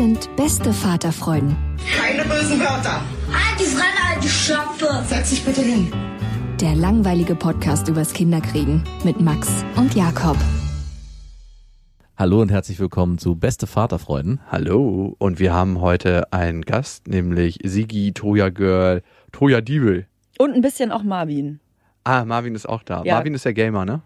Sind beste Vaterfreuden. Keine bösen Wörter. Die Fremde, alte Schöpfe. Setz dich bitte hin. Der langweilige Podcast übers Kinderkriegen mit Max und Jakob. Hallo und herzlich willkommen zu Beste Vaterfreuden. Hallo und wir haben heute einen Gast, nämlich Sigi, Toya Girl, Toya Diebel. Und ein bisschen auch Marvin. Ah, Marvin ist auch da. Ja. Marvin ist der Gamer, ne?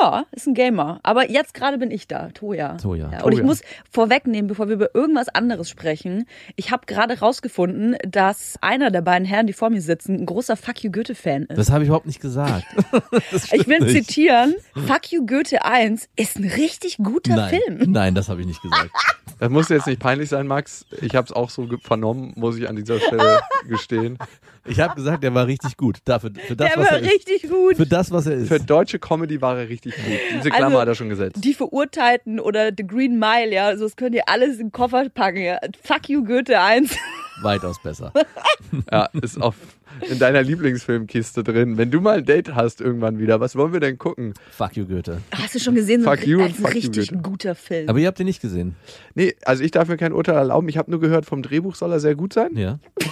Ja, ist ein Gamer. Aber jetzt gerade bin ich da, Toja. Toja. Ja, und ich muss vorwegnehmen, bevor wir über irgendwas anderes sprechen. Ich habe gerade rausgefunden, dass einer der beiden Herren, die vor mir sitzen, ein großer Fuck You Goethe-Fan ist. Das habe ich überhaupt nicht gesagt. ich will nicht. zitieren: Fuck You Goethe 1 ist ein richtig guter Nein. Film. Nein, das habe ich nicht gesagt. Das muss jetzt nicht peinlich sein, Max. Ich habe es auch so vernommen, muss ich an dieser Stelle gestehen. Ich habe gesagt, der war richtig gut. Dafür, für das, der was war er richtig ist. gut. Für das, was er ist. Für deutsche Comedy war er richtig gut. Diese Klammer also, hat er schon gesetzt. Die Verurteilten oder The Green Mile, ja, so das könnt ihr alles in den Koffer packen. Ja. Fuck you, Goethe 1. Weitaus besser. ja, ist auf in deiner Lieblingsfilmkiste drin. Wenn du mal ein Date hast irgendwann wieder, was wollen wir denn gucken? Fuck you, Goethe. Hast du schon gesehen? So fuck you ein richtig you, guter Film. Aber ihr habt ihn nicht gesehen. Nee, also ich darf mir kein Urteil erlauben. Ich habe nur gehört, vom Drehbuch soll er sehr gut sein. Ja.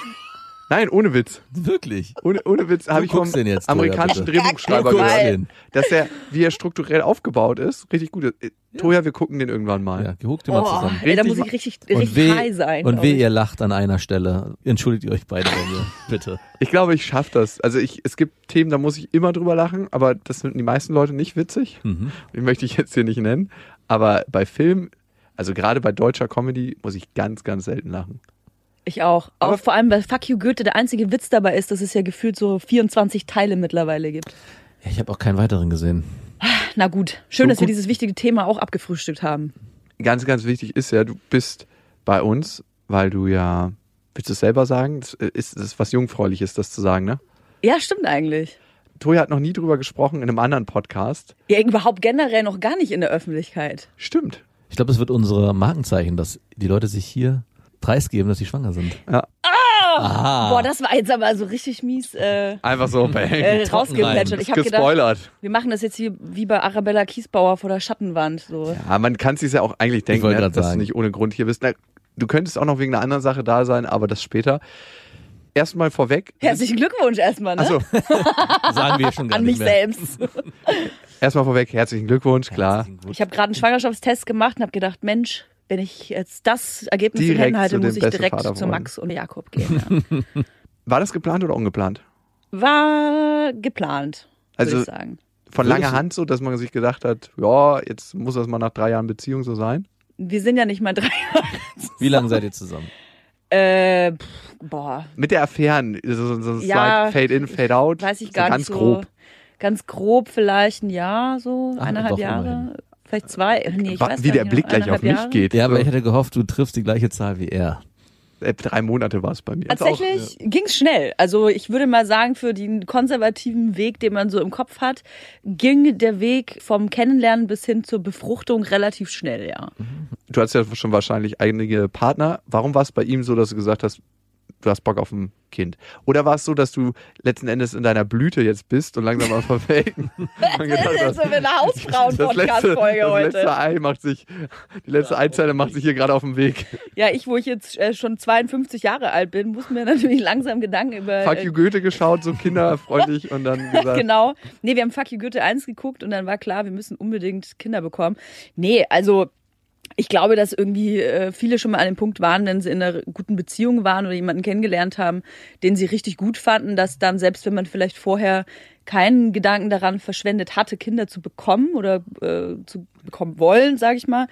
Nein, ohne Witz. Wirklich? Ohne, ohne Witz habe ich vom jetzt, amerikanischen Toja, Drehbuchschreiber gehört, dass er, wie er strukturell aufgebaut ist, richtig gut ist. Ja. Toja, wir gucken den irgendwann mal. Ja, guckt den oh, mal zusammen. Ey, da muss ich richtig, richtig weh, high sein. Und weh, ihr lacht an einer Stelle. Entschuldigt ihr euch beide bei mir, bitte. Ich glaube, ich schaffe das. Also ich, es gibt Themen, da muss ich immer drüber lachen, aber das finden die meisten Leute nicht witzig. Mhm. Die möchte ich jetzt hier nicht nennen. Aber bei Film, also gerade bei deutscher Comedy, muss ich ganz, ganz selten lachen. Ich auch. Aber auch vor allem, weil Fuck You Goethe der einzige Witz dabei ist, dass es ja gefühlt so 24 Teile mittlerweile gibt. Ja, ich habe auch keinen weiteren gesehen. Na gut, schön, so dass gut. wir dieses wichtige Thema auch abgefrühstückt haben. Ganz, ganz wichtig ist ja, du bist bei uns, weil du ja, willst du es selber sagen? Das ist, das ist was Jungfräuliches, das zu sagen, ne? Ja, stimmt eigentlich. Toja hat noch nie drüber gesprochen in einem anderen Podcast. Ja, überhaupt generell noch gar nicht in der Öffentlichkeit. Stimmt. Ich glaube, es wird unsere Markenzeichen, dass die Leute sich hier preisgeben, dass sie schwanger sind. Ja. Ah! Boah, das war jetzt aber so richtig mies. Äh, Einfach so äh, rausgeplätschert. Ich habe gedacht, wir machen das jetzt hier wie bei Arabella Kiesbauer vor der Schattenwand. So. Ja, man kann es sich ja auch eigentlich denken, ne, dass sagen. du nicht ohne Grund hier bist. Na, du könntest auch noch wegen einer anderen Sache da sein, aber das später. Erstmal vorweg. Herzlichen Glückwunsch erstmal, ne? Achso. Sagen wir schon gar An nicht mich mehr. selbst. erstmal vorweg, herzlichen Glückwunsch, klar. Herzlichen ich habe gerade einen Schwangerschaftstest gemacht und habe gedacht, Mensch, wenn ich jetzt das Ergebnis direkt in Händen halte, muss ich direkt zu Max und Jakob gehen. Ja. War das geplant oder ungeplant? War geplant, also ich sagen. Von langer Hand so, dass man sich gedacht hat, ja, jetzt muss das mal nach drei Jahren Beziehung so sein? Wir sind ja nicht mal drei Jahre zusammen. Wie lange seid ihr zusammen? Äh, pff, boah. Mit der Affären, so, so ja, Fade in, Fade out. Weiß ich gar so nicht. Ganz grob. Ganz grob vielleicht ein Jahr, so Ach, eineinhalb Jahre. Immerhin. Vielleicht zwei. Nee, ich weiß Wie der Blick gleich auf mich geht. Ja, aber ich hätte gehofft, du triffst die gleiche Zahl wie er. Äh, drei Monate war es bei mir. Tatsächlich ja. ging es schnell. Also ich würde mal sagen, für den konservativen Weg, den man so im Kopf hat, ging der Weg vom Kennenlernen bis hin zur Befruchtung relativ schnell, ja. Du hast ja schon wahrscheinlich einige Partner. Warum war es bei ihm so, dass du gesagt hast, du hast Bock auf ein Kind. Oder war es so, dass du letzten Endes in deiner Blüte jetzt bist und langsam mal verwelken? das ist so eine Hausfrauen-Podcast-Folge heute. Das letzte Ei macht sich, die letzte Eizelle macht sich hier gerade auf dem Weg. Ja, ich, wo ich jetzt äh, schon 52 Jahre alt bin, muss mir natürlich langsam Gedanken über. Fuck you Goethe geschaut, so kinderfreundlich und dann gesagt. genau. Nee, wir haben Fuck you Goethe 1 geguckt und dann war klar, wir müssen unbedingt Kinder bekommen. Nee, also ich glaube, dass irgendwie äh, viele schon mal an dem Punkt waren, wenn sie in einer guten Beziehung waren oder jemanden kennengelernt haben, den sie richtig gut fanden, dass dann selbst wenn man vielleicht vorher keinen Gedanken daran verschwendet hatte, Kinder zu bekommen oder äh, zu bekommen wollen, sage ich mal,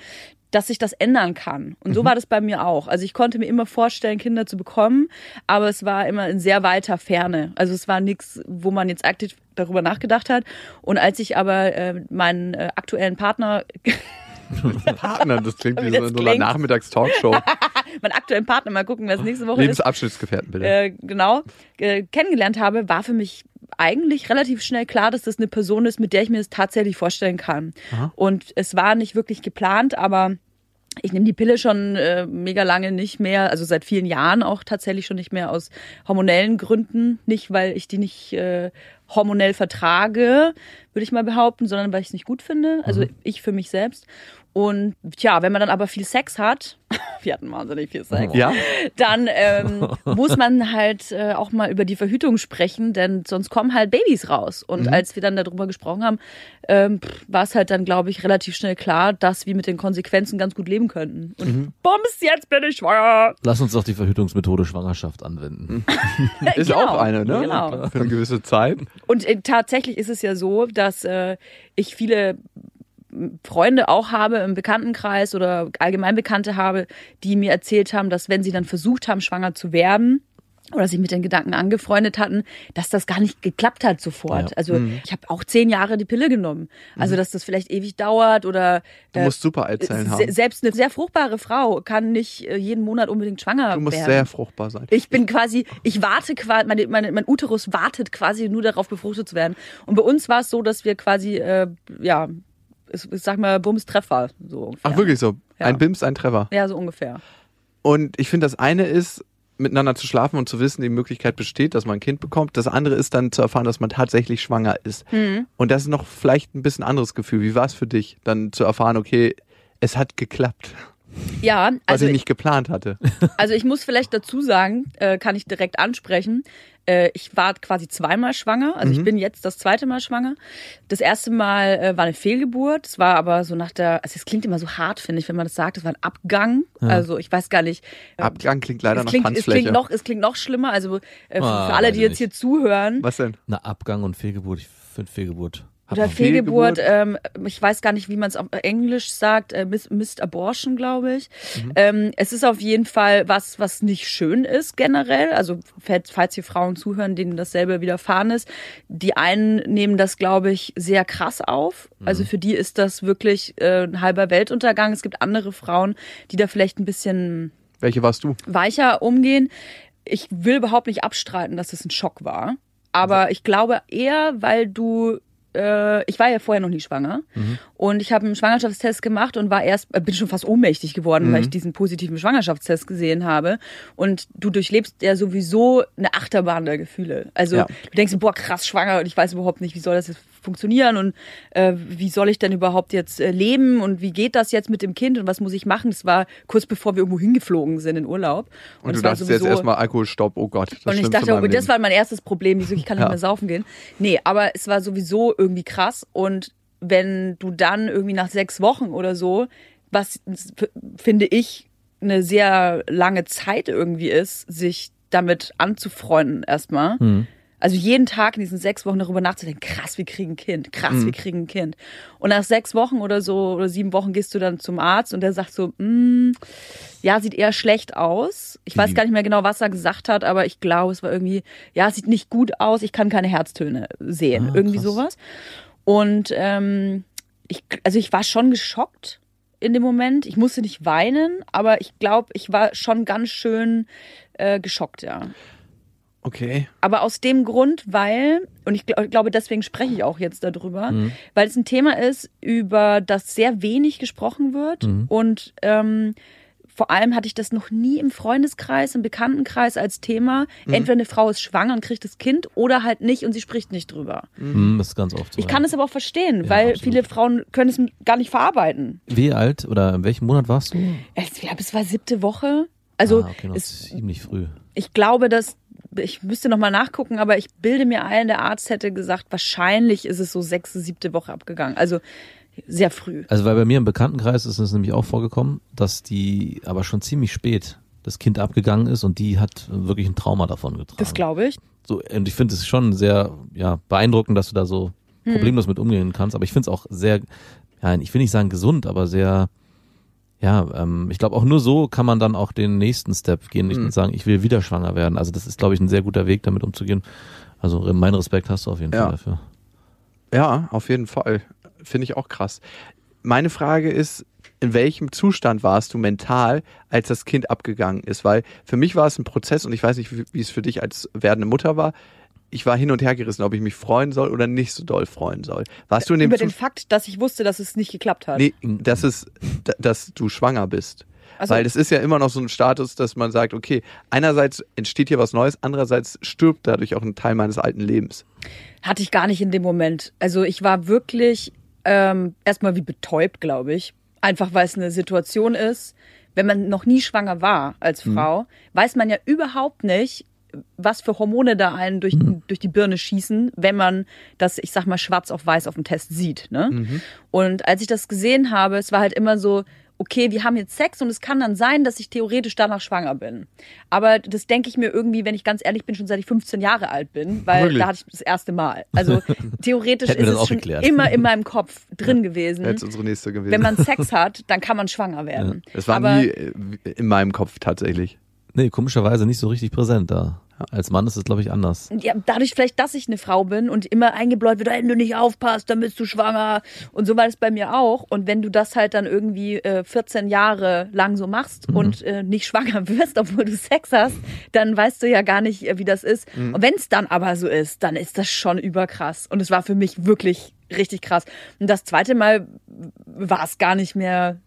dass sich das ändern kann. Und so mhm. war das bei mir auch. Also ich konnte mir immer vorstellen, Kinder zu bekommen, aber es war immer in sehr weiter Ferne. Also es war nichts, wo man jetzt aktiv darüber nachgedacht hat. Und als ich aber äh, meinen äh, aktuellen Partner Partner, das klingt wie, wie so, so eine Nachmittagstalkshow. mein aktuellen Partner, mal gucken, wer es nächste Woche Lebensabschnittsgefährten, bitte. Äh, genau, äh, kennengelernt habe, war für mich eigentlich relativ schnell klar, dass das eine Person ist, mit der ich mir das tatsächlich vorstellen kann. Aha. Und es war nicht wirklich geplant, aber ich nehme die Pille schon äh, mega lange nicht mehr, also seit vielen Jahren auch tatsächlich schon nicht mehr aus hormonellen Gründen. Nicht, weil ich die nicht äh, hormonell vertrage, würde ich mal behaupten, sondern weil ich es nicht gut finde. Also mhm. ich für mich selbst. Und tja, wenn man dann aber viel Sex hat, wir hatten wahnsinnig viel Sex, ja? dann ähm, muss man halt äh, auch mal über die Verhütung sprechen, denn sonst kommen halt Babys raus. Und mhm. als wir dann darüber gesprochen haben, ähm, war es halt dann, glaube ich, relativ schnell klar, dass wir mit den Konsequenzen ganz gut leben könnten. Und mhm. bums, jetzt bin ich schwanger. Lass uns doch die Verhütungsmethode Schwangerschaft anwenden. ist genau. auch eine, ne? Genau. Für eine gewisse Zeit. Und äh, tatsächlich ist es ja so, dass äh, ich viele Freunde auch habe im Bekanntenkreis oder allgemein Bekannte habe, die mir erzählt haben, dass wenn sie dann versucht haben, schwanger zu werden, oder sich mit den Gedanken angefreundet hatten, dass das gar nicht geklappt hat sofort. Ja. Also mhm. ich habe auch zehn Jahre die Pille genommen. Also mhm. dass das vielleicht ewig dauert oder du musst äh, super Eizellen haben. Selbst eine sehr fruchtbare Frau kann nicht äh, jeden Monat unbedingt schwanger werden. Du musst werden. sehr fruchtbar sein. Ich bin quasi, ich warte quasi, meine, meine, mein Uterus wartet quasi nur darauf befruchtet zu werden. Und bei uns war es so, dass wir quasi äh, ja ich sag mal, Bums Treffer. So ungefähr. Ach, wirklich so? Ja. Ein Bims, ein Treffer. Ja, so ungefähr. Und ich finde, das eine ist, miteinander zu schlafen und zu wissen, die Möglichkeit besteht, dass man ein Kind bekommt. Das andere ist dann zu erfahren, dass man tatsächlich schwanger ist. Mhm. Und das ist noch vielleicht ein bisschen anderes Gefühl. Wie war es für dich, dann zu erfahren, okay, es hat geklappt? Ja, also was ich nicht geplant hatte. Also ich muss vielleicht dazu sagen, äh, kann ich direkt ansprechen. Äh, ich war quasi zweimal schwanger. Also mhm. ich bin jetzt das zweite Mal schwanger. Das erste Mal äh, war eine Fehlgeburt. Es war aber so nach der, also es klingt immer so hart, finde ich, wenn man das sagt. Es war ein Abgang. Ja. Also ich weiß gar nicht. Ähm, Abgang klingt leider nach klingt, Tanzfläche. Es klingt, noch, es klingt noch schlimmer. Also äh, für, ah, für alle, die jetzt nicht. hier zuhören. Was denn? Na, Abgang und Fehlgeburt. Ich finde Fehlgeburt oder Fehlgeburt, ähm, ich weiß gar nicht, wie man es auf Englisch sagt, äh, Missed Abortion, glaube ich. Mhm. Ähm, es ist auf jeden Fall was, was nicht schön ist generell. Also falls hier Frauen zuhören, denen dasselbe widerfahren ist. Die einen nehmen das, glaube ich, sehr krass auf. Mhm. Also für die ist das wirklich äh, ein halber Weltuntergang. Es gibt andere Frauen, die da vielleicht ein bisschen welche warst du? Weicher umgehen. Ich will überhaupt nicht abstreiten, dass es ein Schock war. Aber ich glaube eher, weil du äh, ich war ja vorher noch nie schwanger mhm. und ich habe einen Schwangerschaftstest gemacht und war erst, äh, bin schon fast ohnmächtig geworden, mhm. weil ich diesen positiven Schwangerschaftstest gesehen habe. Und du durchlebst ja sowieso eine Achterbahn der Gefühle. Also ja. du denkst, boah, krass schwanger und ich weiß überhaupt nicht, wie soll das jetzt funktionieren und äh, wie soll ich denn überhaupt jetzt äh, leben und wie geht das jetzt mit dem Kind und was muss ich machen? Das war kurz bevor wir irgendwo hingeflogen sind in Urlaub. Und, und du dachtest jetzt erstmal Alkoholstopp, oh Gott. Und ich dachte, oh, das war mein erstes Problem, ich, ich kann nicht ja. mehr saufen gehen. Nee, aber es war sowieso irgendwie krass und wenn du dann irgendwie nach sechs Wochen oder so, was finde ich eine sehr lange Zeit irgendwie ist, sich damit anzufreunden erstmal. Mhm also jeden Tag in diesen sechs Wochen darüber nachzudenken, krass, wir kriegen ein Kind, krass, mhm. wir kriegen ein Kind. Und nach sechs Wochen oder so oder sieben Wochen gehst du dann zum Arzt und der sagt so, mm, ja, sieht eher schlecht aus. Ich weiß gar nicht mehr genau, was er gesagt hat, aber ich glaube, es war irgendwie, ja, sieht nicht gut aus, ich kann keine Herztöne sehen. Ah, irgendwie sowas. Und ähm, ich, also ich war schon geschockt in dem Moment. Ich musste nicht weinen, aber ich glaube, ich war schon ganz schön äh, geschockt, ja. Okay. Aber aus dem Grund, weil, und ich glaube, deswegen spreche ich auch jetzt darüber, mhm. weil es ein Thema ist, über das sehr wenig gesprochen wird mhm. und ähm, vor allem hatte ich das noch nie im Freundeskreis, im Bekanntenkreis als Thema. Mhm. Entweder eine Frau ist schwanger und kriegt das Kind oder halt nicht und sie spricht nicht drüber. Mhm. Das ist ganz oft so. Ich kann es aber auch verstehen, ja, weil absolut. viele Frauen können es gar nicht verarbeiten. Wie alt oder in welchem Monat warst du? Ich glaube, es war siebte Woche. Also ah, okay, noch ist ziemlich früh. Ich glaube, dass ich müsste noch mal nachgucken, aber ich bilde mir ein, der Arzt hätte gesagt, wahrscheinlich ist es so sechste, siebte Woche abgegangen. Also sehr früh. Also weil bei mir im Bekanntenkreis ist es nämlich auch vorgekommen, dass die aber schon ziemlich spät das Kind abgegangen ist und die hat wirklich ein Trauma davon getragen. Das glaube ich. So, und ich finde es schon sehr ja, beeindruckend, dass du da so hm. problemlos mit umgehen kannst. Aber ich finde es auch sehr, ja, ich will nicht sagen gesund, aber sehr, ja, ähm, ich glaube auch nur so kann man dann auch den nächsten Step gehen, nicht hm. und sagen, ich will wieder schwanger werden. Also das ist, glaube ich, ein sehr guter Weg, damit umzugehen. Also mein Respekt hast du auf jeden ja. Fall dafür. Ja, auf jeden Fall finde ich auch krass. Meine Frage ist, in welchem Zustand warst du mental, als das Kind abgegangen ist? Weil für mich war es ein Prozess und ich weiß nicht, wie es für dich als werdende Mutter war. Ich war hin und her gerissen, ob ich mich freuen soll oder nicht so doll freuen soll. Warst du in dem Über den Fakt, dass ich wusste, dass es nicht geklappt hat. Nee, dass es, dass du schwanger bist. Also, Weil es ist ja immer noch so ein Status, dass man sagt, okay, einerseits entsteht hier was Neues, andererseits stirbt dadurch auch ein Teil meines alten Lebens. Hatte ich gar nicht in dem Moment. Also ich war wirklich ähm, erstmal wie betäubt, glaube ich. Einfach weil es eine Situation ist, wenn man noch nie schwanger war als mhm. Frau, mhm. weiß man ja überhaupt nicht, was für Hormone da einen durch, mhm. durch die Birne schießen, wenn man das, ich sag mal, schwarz auf weiß auf dem Test sieht. Ne? Mhm. Und als ich das gesehen habe, es war halt immer so, okay, wir haben jetzt Sex und es kann dann sein, dass ich theoretisch danach schwanger bin. Aber das denke ich mir irgendwie, wenn ich ganz ehrlich bin, schon seit ich 15 Jahre alt bin, weil Wirklich? da hatte ich das erste Mal. Also theoretisch ist es schon geklärt. immer in meinem Kopf drin ja. gewesen. Jetzt unsere nächste gewesen. Wenn man Sex hat, dann kann man schwanger werden. Es ja. war Aber nie äh, in meinem Kopf tatsächlich. Nee, komischerweise nicht so richtig präsent da. Als Mann ist es, glaube ich, anders. Ja, dadurch vielleicht, dass ich eine Frau bin und immer eingebläut wird, wenn du nicht aufpasst, dann bist du schwanger. Und so war es bei mir auch. Und wenn du das halt dann irgendwie äh, 14 Jahre lang so machst mhm. und äh, nicht schwanger wirst, obwohl du Sex hast, dann weißt du ja gar nicht, äh, wie das ist. Mhm. Und wenn es dann aber so ist, dann ist das schon überkrass. Und es war für mich wirklich richtig krass. Und das zweite Mal war es gar nicht mehr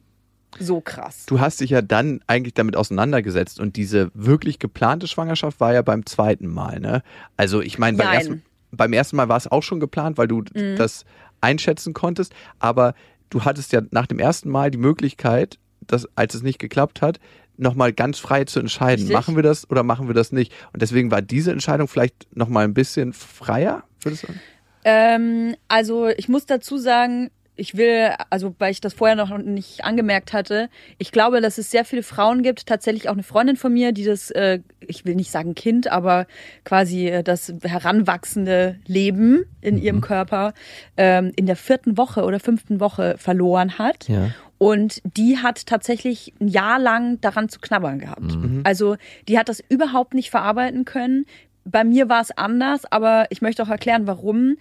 so krass. Du hast dich ja dann eigentlich damit auseinandergesetzt und diese wirklich geplante Schwangerschaft war ja beim zweiten Mal, ne? Also ich meine, beim, ersten, beim ersten Mal war es auch schon geplant, weil du mhm. das einschätzen konntest, aber du hattest ja nach dem ersten Mal die Möglichkeit, dass, als es nicht geklappt hat, nochmal ganz frei zu entscheiden, Richtig. machen wir das oder machen wir das nicht. Und deswegen war diese Entscheidung vielleicht nochmal ein bisschen freier, würdest du sagen? Ähm, also ich muss dazu sagen, ich will, also weil ich das vorher noch nicht angemerkt hatte, ich glaube, dass es sehr viele Frauen gibt, tatsächlich auch eine Freundin von mir, die das, äh, ich will nicht sagen Kind, aber quasi äh, das heranwachsende Leben in mhm. ihrem Körper ähm, in der vierten Woche oder fünften Woche verloren hat. Ja. Und die hat tatsächlich ein Jahr lang daran zu knabbern gehabt. Mhm. Also die hat das überhaupt nicht verarbeiten können. Bei mir war es anders, aber ich möchte auch erklären, warum.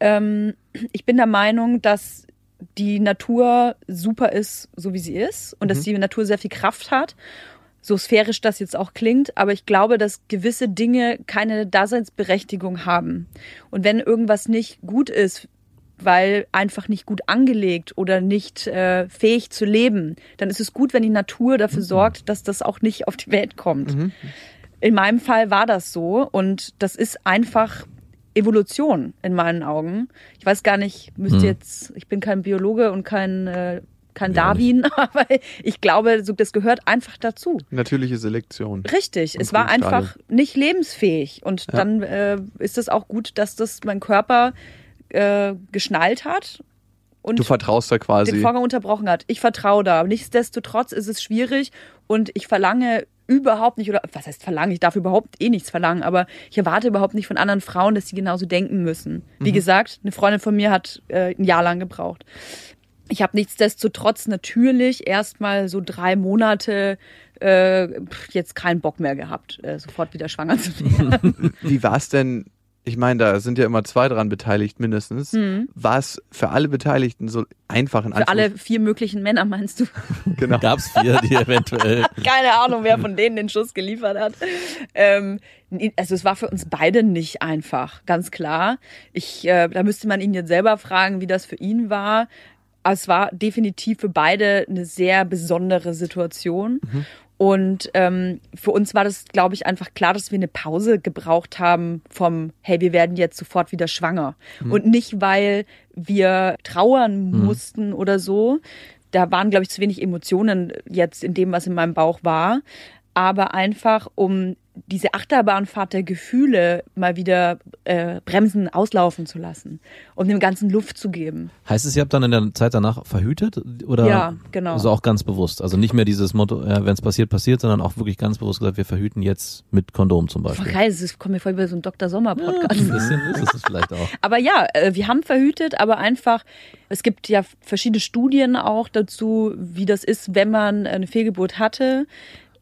Ähm, ich bin der Meinung, dass die Natur super ist, so wie sie ist und mhm. dass die Natur sehr viel Kraft hat. So sphärisch das jetzt auch klingt, aber ich glaube, dass gewisse Dinge keine Daseinsberechtigung haben. Und wenn irgendwas nicht gut ist, weil einfach nicht gut angelegt oder nicht äh, fähig zu leben, dann ist es gut, wenn die Natur dafür mhm. sorgt, dass das auch nicht auf die Welt kommt. Mhm. In meinem Fall war das so und das ist einfach Evolution in meinen Augen. Ich weiß gar nicht, müsste hm. jetzt, ich bin kein Biologe und kein, äh, kein ja, Darwin, aber ich glaube, das gehört einfach dazu. Natürliche Selektion. Richtig, es war einfach nicht lebensfähig und ja. dann äh, ist es auch gut, dass das mein Körper äh, geschnallt hat und du vertraust da quasi. Den Vorgang unterbrochen hat. Ich vertraue da. Nichtsdestotrotz ist es schwierig und ich verlange überhaupt nicht, oder was heißt verlangen? Ich darf überhaupt eh nichts verlangen, aber ich erwarte überhaupt nicht von anderen Frauen, dass sie genauso denken müssen. Wie mhm. gesagt, eine Freundin von mir hat äh, ein Jahr lang gebraucht. Ich habe nichtsdestotrotz natürlich erstmal so drei Monate äh, jetzt keinen Bock mehr gehabt, äh, sofort wieder schwanger zu werden. Wie war es denn ich meine, da sind ja immer zwei dran beteiligt mindestens. Mhm. War es für alle Beteiligten so einfach in Für alle vier möglichen Männer meinst du? genau. Gab es vier, die eventuell. Keine Ahnung, wer von denen den Schuss geliefert hat. Ähm, also es war für uns beide nicht einfach, ganz klar. Ich, äh, da müsste man ihn jetzt selber fragen, wie das für ihn war. es war definitiv für beide eine sehr besondere Situation. Mhm. Und ähm, für uns war das, glaube ich, einfach klar, dass wir eine Pause gebraucht haben vom, hey, wir werden jetzt sofort wieder schwanger. Mhm. Und nicht, weil wir trauern mhm. mussten oder so. Da waren, glaube ich, zu wenig Emotionen jetzt in dem, was in meinem Bauch war. Aber einfach, um diese Achterbahnfahrt der Gefühle mal wieder äh, bremsen, auslaufen zu lassen, um dem Ganzen Luft zu geben. Heißt es, ihr habt dann in der Zeit danach verhütet? Oder ja, genau. Also auch ganz bewusst. Also nicht mehr dieses Motto, äh, wenn es passiert, passiert, sondern auch wirklich ganz bewusst gesagt, wir verhüten jetzt mit Kondom zum Beispiel. Voll geil, das kommt mir voll wie so ein Dr. Sommer-Podcast. Ja, ein bisschen ist es vielleicht auch. aber ja, äh, wir haben verhütet, aber einfach, es gibt ja verschiedene Studien auch dazu, wie das ist, wenn man eine Fehlgeburt hatte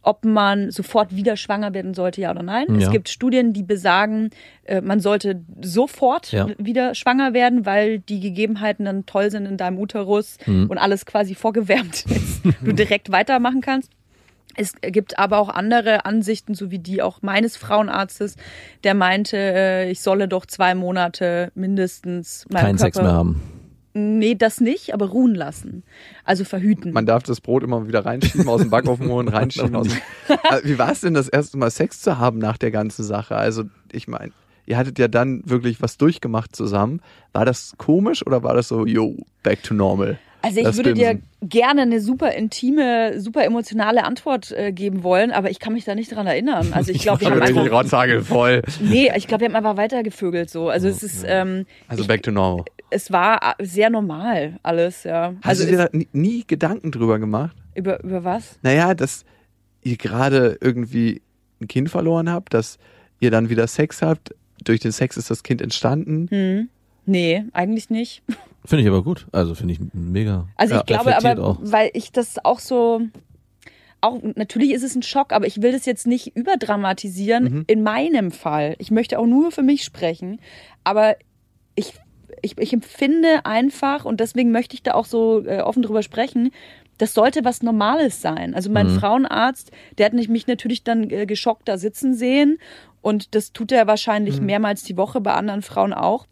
ob man sofort wieder schwanger werden sollte, ja oder nein. Ja. Es gibt Studien, die besagen, äh, man sollte sofort ja. wieder schwanger werden, weil die Gegebenheiten dann toll sind in deinem Uterus mhm. und alles quasi vorgewärmt ist. du direkt weitermachen kannst. Es gibt aber auch andere Ansichten, so wie die auch meines Frauenarztes, der meinte, äh, ich solle doch zwei Monate mindestens keinen Sex mehr haben Nee, das nicht, aber ruhen lassen. Also verhüten. Man darf das Brot immer wieder reinschieben aus dem Backofen und reinschieben aus dem äh, Wie war es denn das erste Mal Sex zu haben nach der ganzen Sache? Also, ich meine, ihr hattet ja dann wirklich was durchgemacht zusammen. War das komisch oder war das so, yo, back to normal? Also ich würde dir gerne eine super intime, super emotionale Antwort äh, geben wollen, aber ich kann mich da nicht dran erinnern. Also ich glaube, wir haben einfach voll. Nee, ich glaube, wir haben einfach weitergevögelt so. Also es ist ähm, also back to normal es war sehr normal alles, ja. Hast also du dir da nie Gedanken drüber gemacht? Über, über was? Naja, dass ihr gerade irgendwie ein Kind verloren habt, dass ihr dann wieder Sex habt. Durch den Sex ist das Kind entstanden. Hm. Nee, eigentlich nicht. Finde ich aber gut. Also finde ich mega. Also ich glaube aber, auch. weil ich das auch so, auch natürlich ist es ein Schock, aber ich will das jetzt nicht überdramatisieren mhm. in meinem Fall. Ich möchte auch nur für mich sprechen. Aber ich ich, ich empfinde einfach, und deswegen möchte ich da auch so äh, offen drüber sprechen, das sollte was Normales sein. Also mein mhm. Frauenarzt, der hat mich natürlich dann äh, geschockt da sitzen sehen und das tut er wahrscheinlich mhm. mehrmals die Woche bei anderen Frauen auch.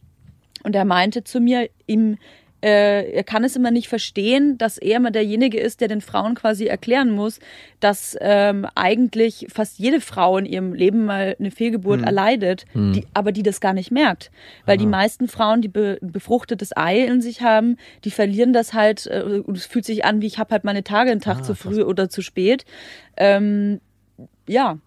Und er meinte zu mir, ihm äh, er kann es immer nicht verstehen, dass er immer derjenige ist, der den Frauen quasi erklären muss, dass ähm, eigentlich fast jede Frau in ihrem Leben mal eine Fehlgeburt hm. erleidet, hm. Die, aber die das gar nicht merkt. Weil Aha. die meisten Frauen, die be befruchtetes Ei in sich haben, die verlieren das halt äh, und es fühlt sich an, wie ich habe halt meine Tage einen Tag ah, zu früh oder zu spät. Ähm, ja.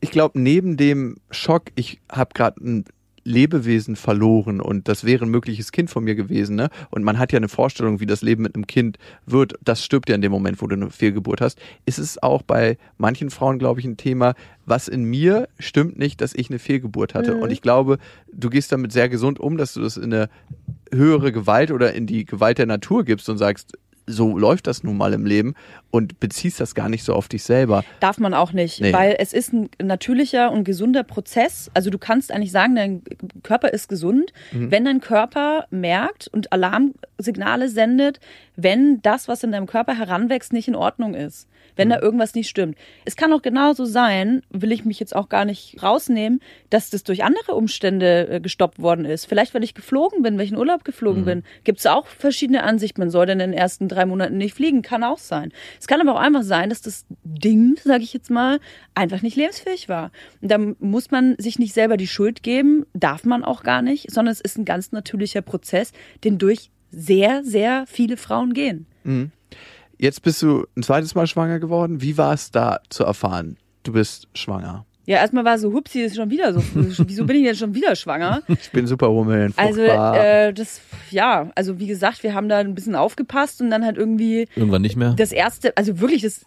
Ich glaube, neben dem Schock, ich habe gerade ein Lebewesen verloren und das wäre ein mögliches Kind von mir gewesen. Ne? Und man hat ja eine Vorstellung, wie das Leben mit einem Kind wird. Das stirbt ja in dem Moment, wo du eine Fehlgeburt hast. Ist es auch bei manchen Frauen, glaube ich, ein Thema, was in mir stimmt nicht, dass ich eine Fehlgeburt hatte. Mhm. Und ich glaube, du gehst damit sehr gesund um, dass du das in eine höhere Gewalt oder in die Gewalt der Natur gibst und sagst, so läuft das nun mal im Leben und beziehst das gar nicht so auf dich selber. Darf man auch nicht, nee. weil es ist ein natürlicher und gesunder Prozess. Also du kannst eigentlich sagen, dein Körper ist gesund, mhm. wenn dein Körper merkt und Alarmsignale sendet, wenn das, was in deinem Körper heranwächst, nicht in Ordnung ist wenn mhm. da irgendwas nicht stimmt. Es kann auch genauso sein, will ich mich jetzt auch gar nicht rausnehmen, dass das durch andere Umstände äh, gestoppt worden ist. Vielleicht, weil ich geflogen bin, weil ich in Urlaub geflogen mhm. bin. Gibt es auch verschiedene Ansichten. Man soll denn in den ersten drei Monaten nicht fliegen. Kann auch sein. Es kann aber auch einfach sein, dass das Ding, sage ich jetzt mal, einfach nicht lebensfähig war. Und da muss man sich nicht selber die Schuld geben, darf man auch gar nicht, sondern es ist ein ganz natürlicher Prozess, den durch sehr, sehr viele Frauen gehen. Mhm. Jetzt bist du ein zweites Mal schwanger geworden. Wie war es da zu erfahren, du bist schwanger? Ja, erstmal war so, hupsi, ist schon wieder so. Wieso bin ich denn schon wieder schwanger? Ich bin super rummeln. Also, äh, das, ja, also wie gesagt, wir haben da ein bisschen aufgepasst und dann halt irgendwie. Irgendwann nicht mehr. Das erste, also wirklich das,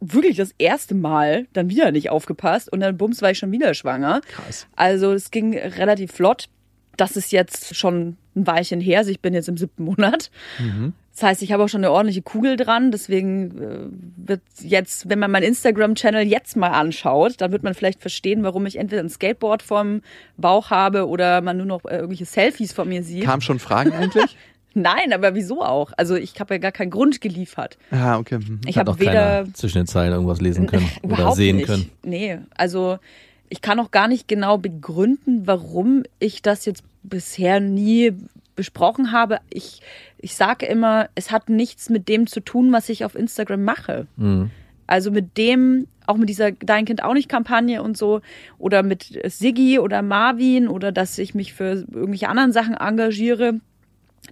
wirklich das erste Mal dann wieder nicht aufgepasst und dann bums war ich schon wieder schwanger. Krass. Also, es ging relativ flott. Das ist jetzt schon ein Weilchen her, also ich bin jetzt im siebten Monat. Mhm. Das heißt, ich habe auch schon eine ordentliche Kugel dran. Deswegen äh, wird jetzt, wenn man meinen Instagram-Channel jetzt mal anschaut, dann wird man vielleicht verstehen, warum ich entweder ein Skateboard vorm Bauch habe oder man nur noch äh, irgendwelche Selfies von mir sieht. Kam schon Fragen eigentlich? Nein, aber wieso auch? Also ich habe ja gar keinen Grund geliefert. Ah, okay. Mhm. Ich habe weder zwischen den Zeilen irgendwas lesen können oder sehen nicht. können. Nee, also ich kann auch gar nicht genau begründen, warum ich das jetzt bisher nie besprochen habe, ich, ich sage immer, es hat nichts mit dem zu tun, was ich auf Instagram mache. Mhm. Also mit dem, auch mit dieser Dein Kind auch nicht Kampagne und so, oder mit Siggi oder Marvin oder dass ich mich für irgendwelche anderen Sachen engagiere,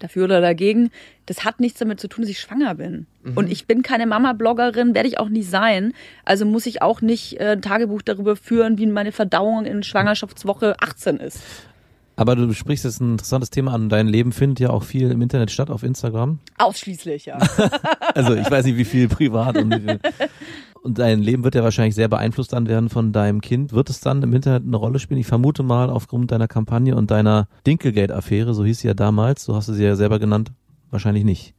dafür oder dagegen, das hat nichts damit zu tun, dass ich schwanger bin. Mhm. Und ich bin keine Mama-Bloggerin, werde ich auch nie sein. Also muss ich auch nicht äh, ein Tagebuch darüber führen, wie meine Verdauung in Schwangerschaftswoche 18 ist. Aber du sprichst jetzt ein interessantes Thema an. Dein Leben findet ja auch viel im Internet statt, auf Instagram. Ausschließlich, ja. also ich weiß nicht, wie viel privat und wie viel. Und dein Leben wird ja wahrscheinlich sehr beeinflusst dann werden von deinem Kind. Wird es dann im Internet eine Rolle spielen? Ich vermute mal aufgrund deiner Kampagne und deiner Dinkelgate-Affäre, so hieß sie ja damals, so hast du sie ja selber genannt, wahrscheinlich nicht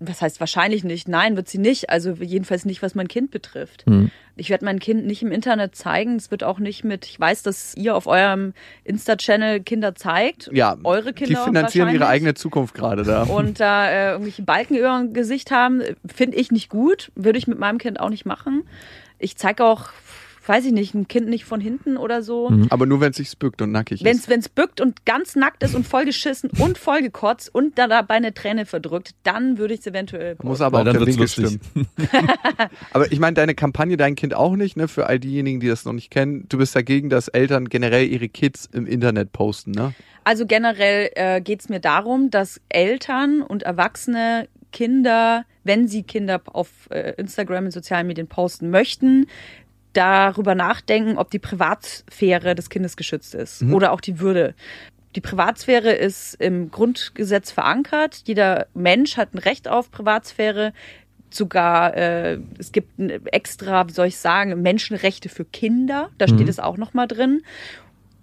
was heißt wahrscheinlich nicht? Nein, wird sie nicht. Also jedenfalls nicht, was mein Kind betrifft. Mhm. Ich werde mein Kind nicht im Internet zeigen. Es wird auch nicht mit, ich weiß, dass ihr auf eurem Insta-Channel Kinder zeigt. Ja, eure Kinder. Die finanzieren ihre eigene Zukunft gerade da. Und da äh, irgendwelche Balken über dem Gesicht haben, finde ich nicht gut. Würde ich mit meinem Kind auch nicht machen. Ich zeige auch weiß ich nicht, ein Kind nicht von hinten oder so. Mhm. Aber nur, wenn es sich bückt und nackig wenn's, ist. Wenn es bückt und ganz nackt ist und vollgeschissen und vollgekotzt und da dabei eine Träne verdrückt, dann würde ich es eventuell. Muss aber auch der Winkel stimmen. aber ich meine, deine Kampagne, dein Kind auch nicht, ne? Für all diejenigen, die das noch nicht kennen. Du bist dagegen, dass Eltern generell ihre Kids im Internet posten, ne? Also generell äh, geht es mir darum, dass Eltern und Erwachsene Kinder, wenn sie Kinder auf äh, Instagram in sozialen Medien posten möchten, darüber nachdenken, ob die Privatsphäre des Kindes geschützt ist mhm. oder auch die Würde. Die Privatsphäre ist im Grundgesetz verankert. Jeder Mensch hat ein Recht auf Privatsphäre. Sogar äh, es gibt extra, wie soll ich sagen, Menschenrechte für Kinder. Da steht mhm. es auch noch mal drin.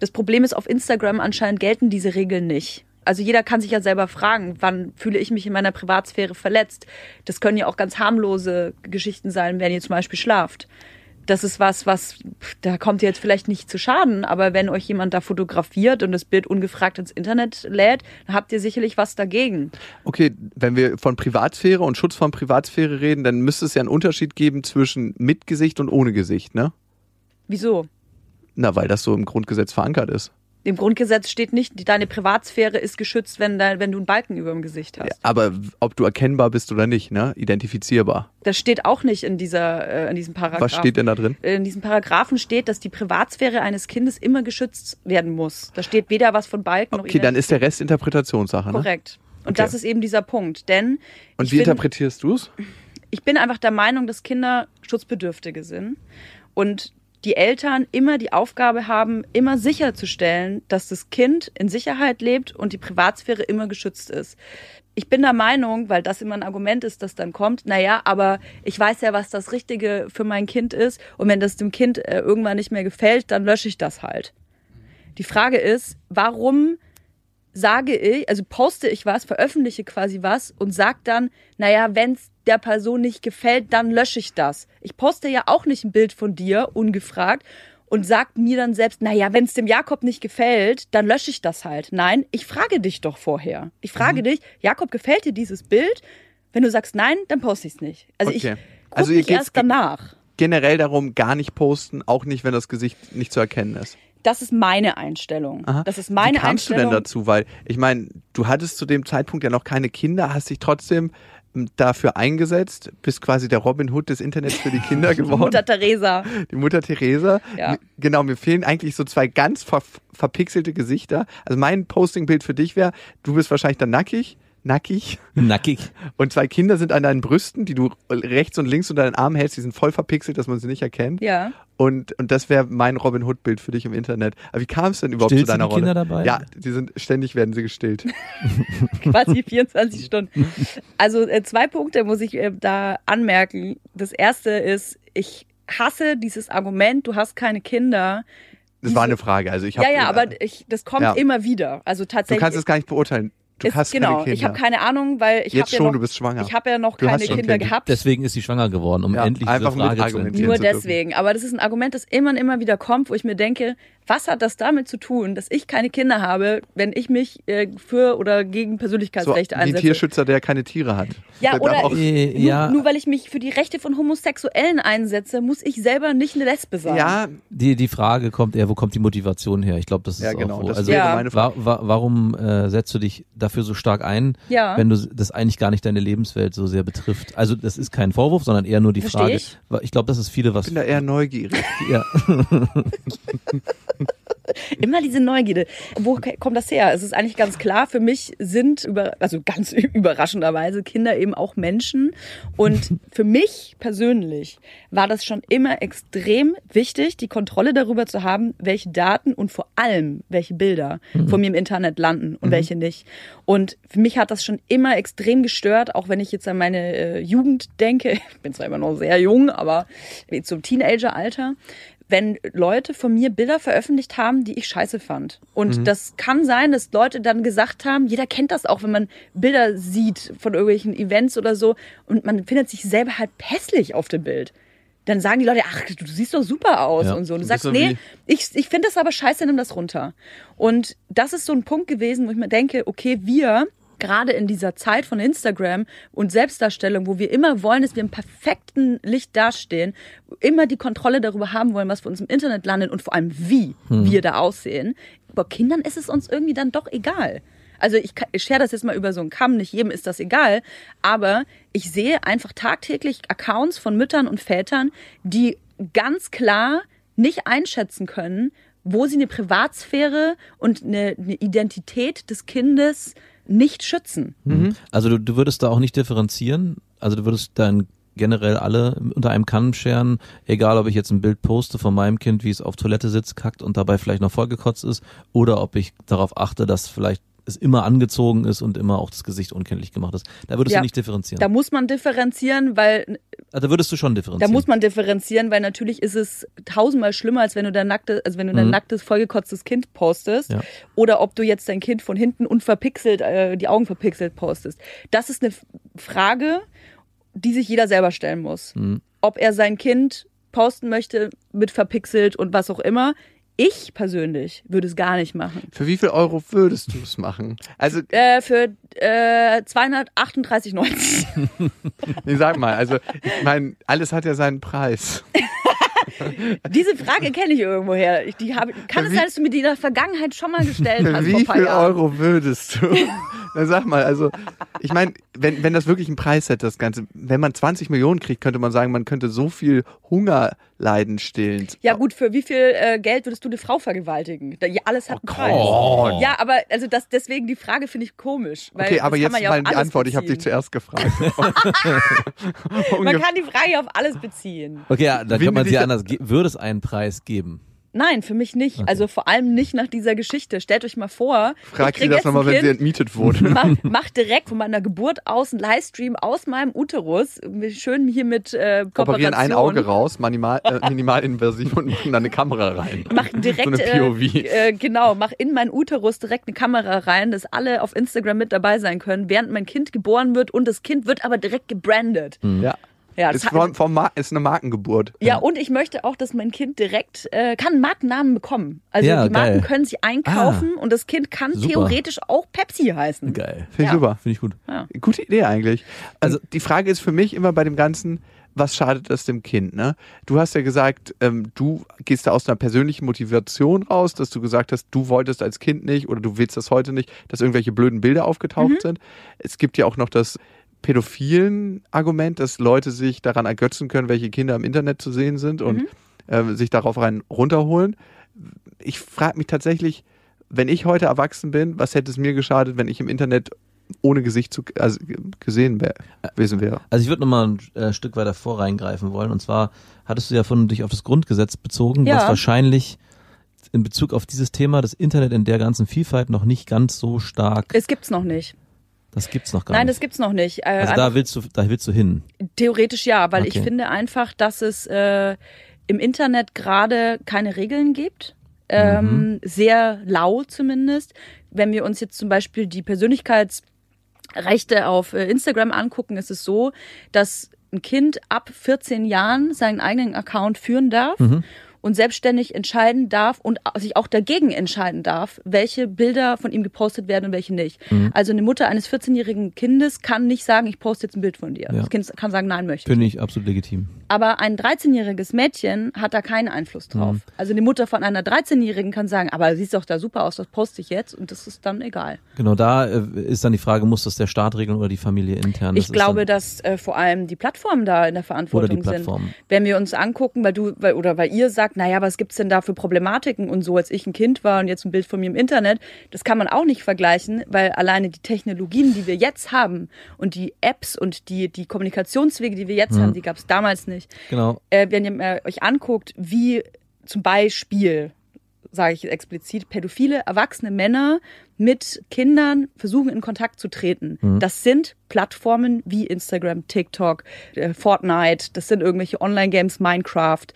Das Problem ist, auf Instagram anscheinend gelten diese Regeln nicht. Also jeder kann sich ja selber fragen, wann fühle ich mich in meiner Privatsphäre verletzt. Das können ja auch ganz harmlose Geschichten sein, wenn ihr zum Beispiel schlaft das ist was, was, da kommt jetzt vielleicht nicht zu Schaden, aber wenn euch jemand da fotografiert und das Bild ungefragt ins Internet lädt, dann habt ihr sicherlich was dagegen. Okay, wenn wir von Privatsphäre und Schutz von Privatsphäre reden, dann müsste es ja einen Unterschied geben zwischen mit Gesicht und ohne Gesicht, ne? Wieso? Na, weil das so im Grundgesetz verankert ist. Im Grundgesetz steht nicht, deine Privatsphäre ist geschützt, wenn, da, wenn du einen Balken über dem Gesicht hast. Ja, aber ob du erkennbar bist oder nicht, ne? Identifizierbar. Das steht auch nicht in, dieser, äh, in diesem Paragraphen. Was steht denn da drin? In diesem Paragraphen steht, dass die Privatsphäre eines Kindes immer geschützt werden muss. Da steht weder was von Balken okay, noch Okay, dann ist der Rest Interpretationssache, ne? Korrekt. Und okay. das ist eben dieser Punkt. Denn. Und wie bin, interpretierst du es? Ich bin einfach der Meinung, dass Kinder Schutzbedürftige sind. Und die Eltern immer die Aufgabe haben, immer sicherzustellen, dass das Kind in Sicherheit lebt und die Privatsphäre immer geschützt ist. Ich bin der Meinung, weil das immer ein Argument ist, das dann kommt, naja, aber ich weiß ja, was das Richtige für mein Kind ist und wenn das dem Kind äh, irgendwann nicht mehr gefällt, dann lösche ich das halt. Die Frage ist, warum sage ich, also poste ich was, veröffentliche quasi was und sag dann, naja, wenn es der Person nicht gefällt, dann lösche ich das. Ich poste ja auch nicht ein Bild von dir, ungefragt, und sag mir dann selbst, naja, wenn es dem Jakob nicht gefällt, dann lösche ich das halt. Nein, ich frage dich doch vorher. Ich frage mhm. dich, Jakob, gefällt dir dieses Bild? Wenn du sagst nein, dann poste ich es nicht. Also okay. ich also ihr erst danach. Generell darum, gar nicht posten, auch nicht, wenn das Gesicht nicht zu erkennen ist. Das ist meine Einstellung. Aha. Das ist meine Wie kamst Einstellung. du denn dazu? Weil ich meine, du hattest zu dem Zeitpunkt ja noch keine Kinder, hast dich trotzdem dafür eingesetzt, bist quasi der Robin Hood des Internets für die Kinder geworden. Die Mutter Teresa. Die Mutter Teresa. Ja. Genau, mir fehlen eigentlich so zwei ganz ver verpixelte Gesichter. Also mein Postingbild für dich wäre, du bist wahrscheinlich dann nackig nackig. Nackig. Und zwei Kinder sind an deinen Brüsten, die du rechts und links unter deinen Arm hältst, die sind voll verpixelt, dass man sie nicht erkennt. Ja. Und, und das wäre mein Robin Hood-Bild für dich im Internet. Aber wie kam es denn überhaupt Stillst zu deiner die Kinder Rolle? dabei? Ja, die sind ständig werden sie gestillt. Quasi 24 Stunden. Also äh, zwei Punkte muss ich äh, da anmerken. Das erste ist, ich hasse dieses Argument, du hast keine Kinder. Das war eine Frage. Also ich hab, ja, ja, aber ich, das kommt ja. immer wieder. Also tatsächlich. Du kannst es gar nicht beurteilen. Du ist, hast genau, keine Kinder. ich habe keine Ahnung, weil ich Jetzt schon, ja noch, du bist schwanger. Ich habe ja noch du keine Kinder gehabt. Deswegen ist sie schwanger geworden, um ja, endlich diese Frage zu Nur deswegen. Aber das ist ein Argument, das immer und immer wieder kommt, wo ich mir denke, was hat das damit zu tun, dass ich keine Kinder habe, wenn ich mich äh, für oder gegen Persönlichkeitsrechte so, einsetze? Wie Tierschützer, der keine Tiere hat. Ja, der oder äh, nur, ja. nur weil ich mich für die Rechte von Homosexuellen einsetze, muss ich selber nicht eine Lesbe sein. Ja, die, die Frage kommt eher, wo kommt die Motivation her? Ich glaube, das ist ja, genau, auch wo. Das also, wäre meine Frage. Wa wa warum äh, setzt du dich dafür dafür so stark ein, Ja. wenn du das eigentlich gar nicht deine Lebenswelt so sehr betrifft. Also das ist kein Vorwurf, sondern eher nur die Versteh Frage. ich. Ich, ich glaube, das ist viele was. Ich bin da eher neugierig. Ja. Immer diese Neugierde. Wo kommt das her? Es ist eigentlich ganz klar, für mich sind, über, also ganz überraschenderweise, Kinder eben auch Menschen. Und für mich persönlich war das schon immer extrem wichtig, die Kontrolle darüber zu haben, welche Daten und vor allem welche Bilder von mir im Internet landen und welche nicht. Und für mich hat das schon immer extrem gestört, auch wenn ich jetzt an meine äh, Jugend denke. Ich bin zwar immer noch sehr jung, aber zum Teenageralter wenn Leute von mir Bilder veröffentlicht haben, die ich scheiße fand. Und das kann sein, dass Leute dann gesagt haben, jeder kennt das auch, wenn man Bilder sieht von irgendwelchen Events oder so und man findet sich selber halt hässlich auf dem Bild. Dann sagen die Leute, ach, du siehst doch super aus Ja. und so. Und du sagst, nee, ich, ich finde das aber scheiße, nimm das runter. Und das ist so ein Punkt gewesen, wo ich mir denke, okay, wir gerade in dieser Zeit von Instagram und Selbstdarstellung, wo wir immer wollen, dass wir im perfekten Licht dastehen, immer die Kontrolle darüber haben wollen, was für uns im Internet landet und vor allem wie wir da aussehen. Bei Kindern ist es uns irgendwie dann doch egal. Also ich, ich schere das jetzt mal über so einen Kamm, nicht jedem ist das egal, aber ich sehe einfach tagtäglich Accounts von Müttern und Vätern, die ganz klar nicht einschätzen können, wo sie eine Privatsphäre und eine, eine Identität des Kindes nicht schützen. Also du, du würdest da auch nicht differenzieren. Also du würdest dann generell alle unter einem Kamm scheren, egal ob ich jetzt ein Bild poste von meinem Kind, wie es auf Toilette sitzt, kackt und dabei vielleicht noch vollgekotzt ist, oder ob ich darauf achte, dass vielleicht es immer angezogen ist und immer auch das Gesicht unkenntlich gemacht ist. Da würdest Ja. du nicht differenzieren. Da muss man differenzieren, weil also da würdest du schon Da differenzieren. muss man differenzieren, weil natürlich ist es tausendmal schlimmer, als wenn du dein nackte, also wenn du dein nacktes, vollgekotztes Kind postest. Ja. Oder ob du jetzt dein Kind von hinten unverpixelt, äh, die Augen verpixelt postest. Das ist eine Frage, die sich jeder selber stellen muss. Ob er sein Kind posten möchte mit verpixelt und was auch immer. Ich persönlich würde es gar nicht machen. Für wie viel Euro würdest du es machen? Also, Äh, für äh, 238,90. nee, sag mal, also ich meine, alles hat ja seinen Preis. Diese Frage kenne ich irgendwoher. Ich, die habe, kann es sein, dass du mir die in der Vergangenheit schon mal gestellt hast? wie viel? Euro würdest du? Na sag mal, also ich meine, wenn, wenn das wirklich einen Preis hätte, das Ganze, wenn man 20 Millionen kriegt, könnte man sagen, man könnte so viel Hunger leiden stillen. Ja gut, für wie viel äh, Geld würdest du eine Frau vergewaltigen? Da, ja, alles hat einen Preis. Gott. Ja, aber also das deswegen die Frage finde ich komisch. Weil Okay, aber jetzt ja mal die Antwort. Ich habe dich beziehen. zuerst gefragt. Man kann die Frage auf alles beziehen. okay, ja, dann Wen kann man sie anders. Ge- Würde es einen Preis geben? Nein, für mich nicht. Also vor allem nicht nach dieser Geschichte. Stellt euch mal vor, Frag ich sie das nochmal, wenn sie entmietet wurde. mach, mach direkt von meiner Geburt aus einen Livestream aus meinem Uterus, schön hier mit äh, Operieren ein. Auge raus, minimal, äh, minimalinvasiv und machen da eine Kamera rein. mach direkt So eine äh, POV. äh, genau, mach in meinen Uterus direkt eine Kamera rein, dass alle auf Instagram mit dabei sein können, während mein Kind geboren wird und das Kind wird aber direkt gebrandet. Ja. Ja, das Ist, vom Mar ist eine Markengeburt. ja, und ich möchte auch, dass mein Kind direkt äh, kann einen Markennamen bekommen. Also Ja, die Marken geil. können sich einkaufen und das Kind kann Super. theoretisch auch Pepsi heißen. Geil. Finde ich Ja. super. Finde ich gut. Gute Idee eigentlich. Also die Frage ist für mich immer bei dem Ganzen, was schadet das dem Kind? Ne? Du hast ja gesagt, ähm, du gehst da aus einer persönlichen Motivation raus, dass du gesagt hast, du wolltest als Kind nicht oder du willst das heute nicht, dass irgendwelche blöden Bilder aufgetaucht sind. Es gibt ja auch noch das pädophilen Argument, dass Leute sich daran ergötzen können, welche Kinder im Internet zu sehen sind und äh, sich darauf rein runterholen. Ich frage mich tatsächlich, wenn ich heute erwachsen bin, was hätte es mir geschadet, wenn ich im Internet ohne Gesicht zu, also gesehen wär, gewesen wäre? Also ich würde nochmal ein äh, Stück weiter vor reingreifen wollen. Und zwar hattest du ja von dich auf das Grundgesetz bezogen, Ja. was wahrscheinlich in Bezug auf dieses Thema, das Internet in der ganzen Vielfalt noch nicht ganz so stark, Es gibt's noch nicht. Das gibt's noch gar Nein, nicht. das gibt's noch nicht. Äh, also da willst du, da willst du hin. Theoretisch ja, weil ich Okay. finde einfach, dass es äh, im Internet gerade keine Regeln gibt. Ähm, Sehr lau zumindest. Wenn wir uns jetzt zum Beispiel die Persönlichkeitsrechte auf äh, Instagram angucken, ist es so, dass ein Kind ab 14 Jahren seinen eigenen Account führen darf. Und selbstständig entscheiden darf und sich auch dagegen entscheiden darf, welche Bilder von ihm gepostet werden und welche nicht. Mhm. Also eine Mutter eines 14-jährigen Kindes kann nicht sagen, ich poste jetzt ein Bild von dir. Ja. Das Kind kann sagen, nein, möchte. Finde ich absolut legitim. Aber ein 13-jähriges Mädchen hat da keinen Einfluss drauf. Mhm. Also eine Mutter von einer 13-jährigen kann sagen, aber siehst doch da super aus, das poste ich jetzt und das ist dann egal. Genau, da äh, ist dann die Frage, muss das der Staat regeln oder die Familie intern? Das ich glaube, dass äh, vor allem die Plattformen da in der Verantwortung sind. Wenn wir uns angucken, weil du weil, oder weil ihr sagt, naja, was gibt's denn da für Problematiken und so, als ich ein Kind war und jetzt ein Bild von mir im Internet, das kann man auch nicht vergleichen, weil alleine die Technologien, die wir jetzt haben und die Apps und die, die Kommunikationswege, die wir jetzt mhm. haben, die gab's damals nicht. Genau. Äh, wenn ihr euch anguckt, wie zum Beispiel sage ich explizit, pädophile erwachsene Männer mit Kindern versuchen in Kontakt zu treten. Mhm. Das sind Plattformen wie Instagram, TikTok, äh, Fortnite, das sind irgendwelche Online-Games, Minecraft.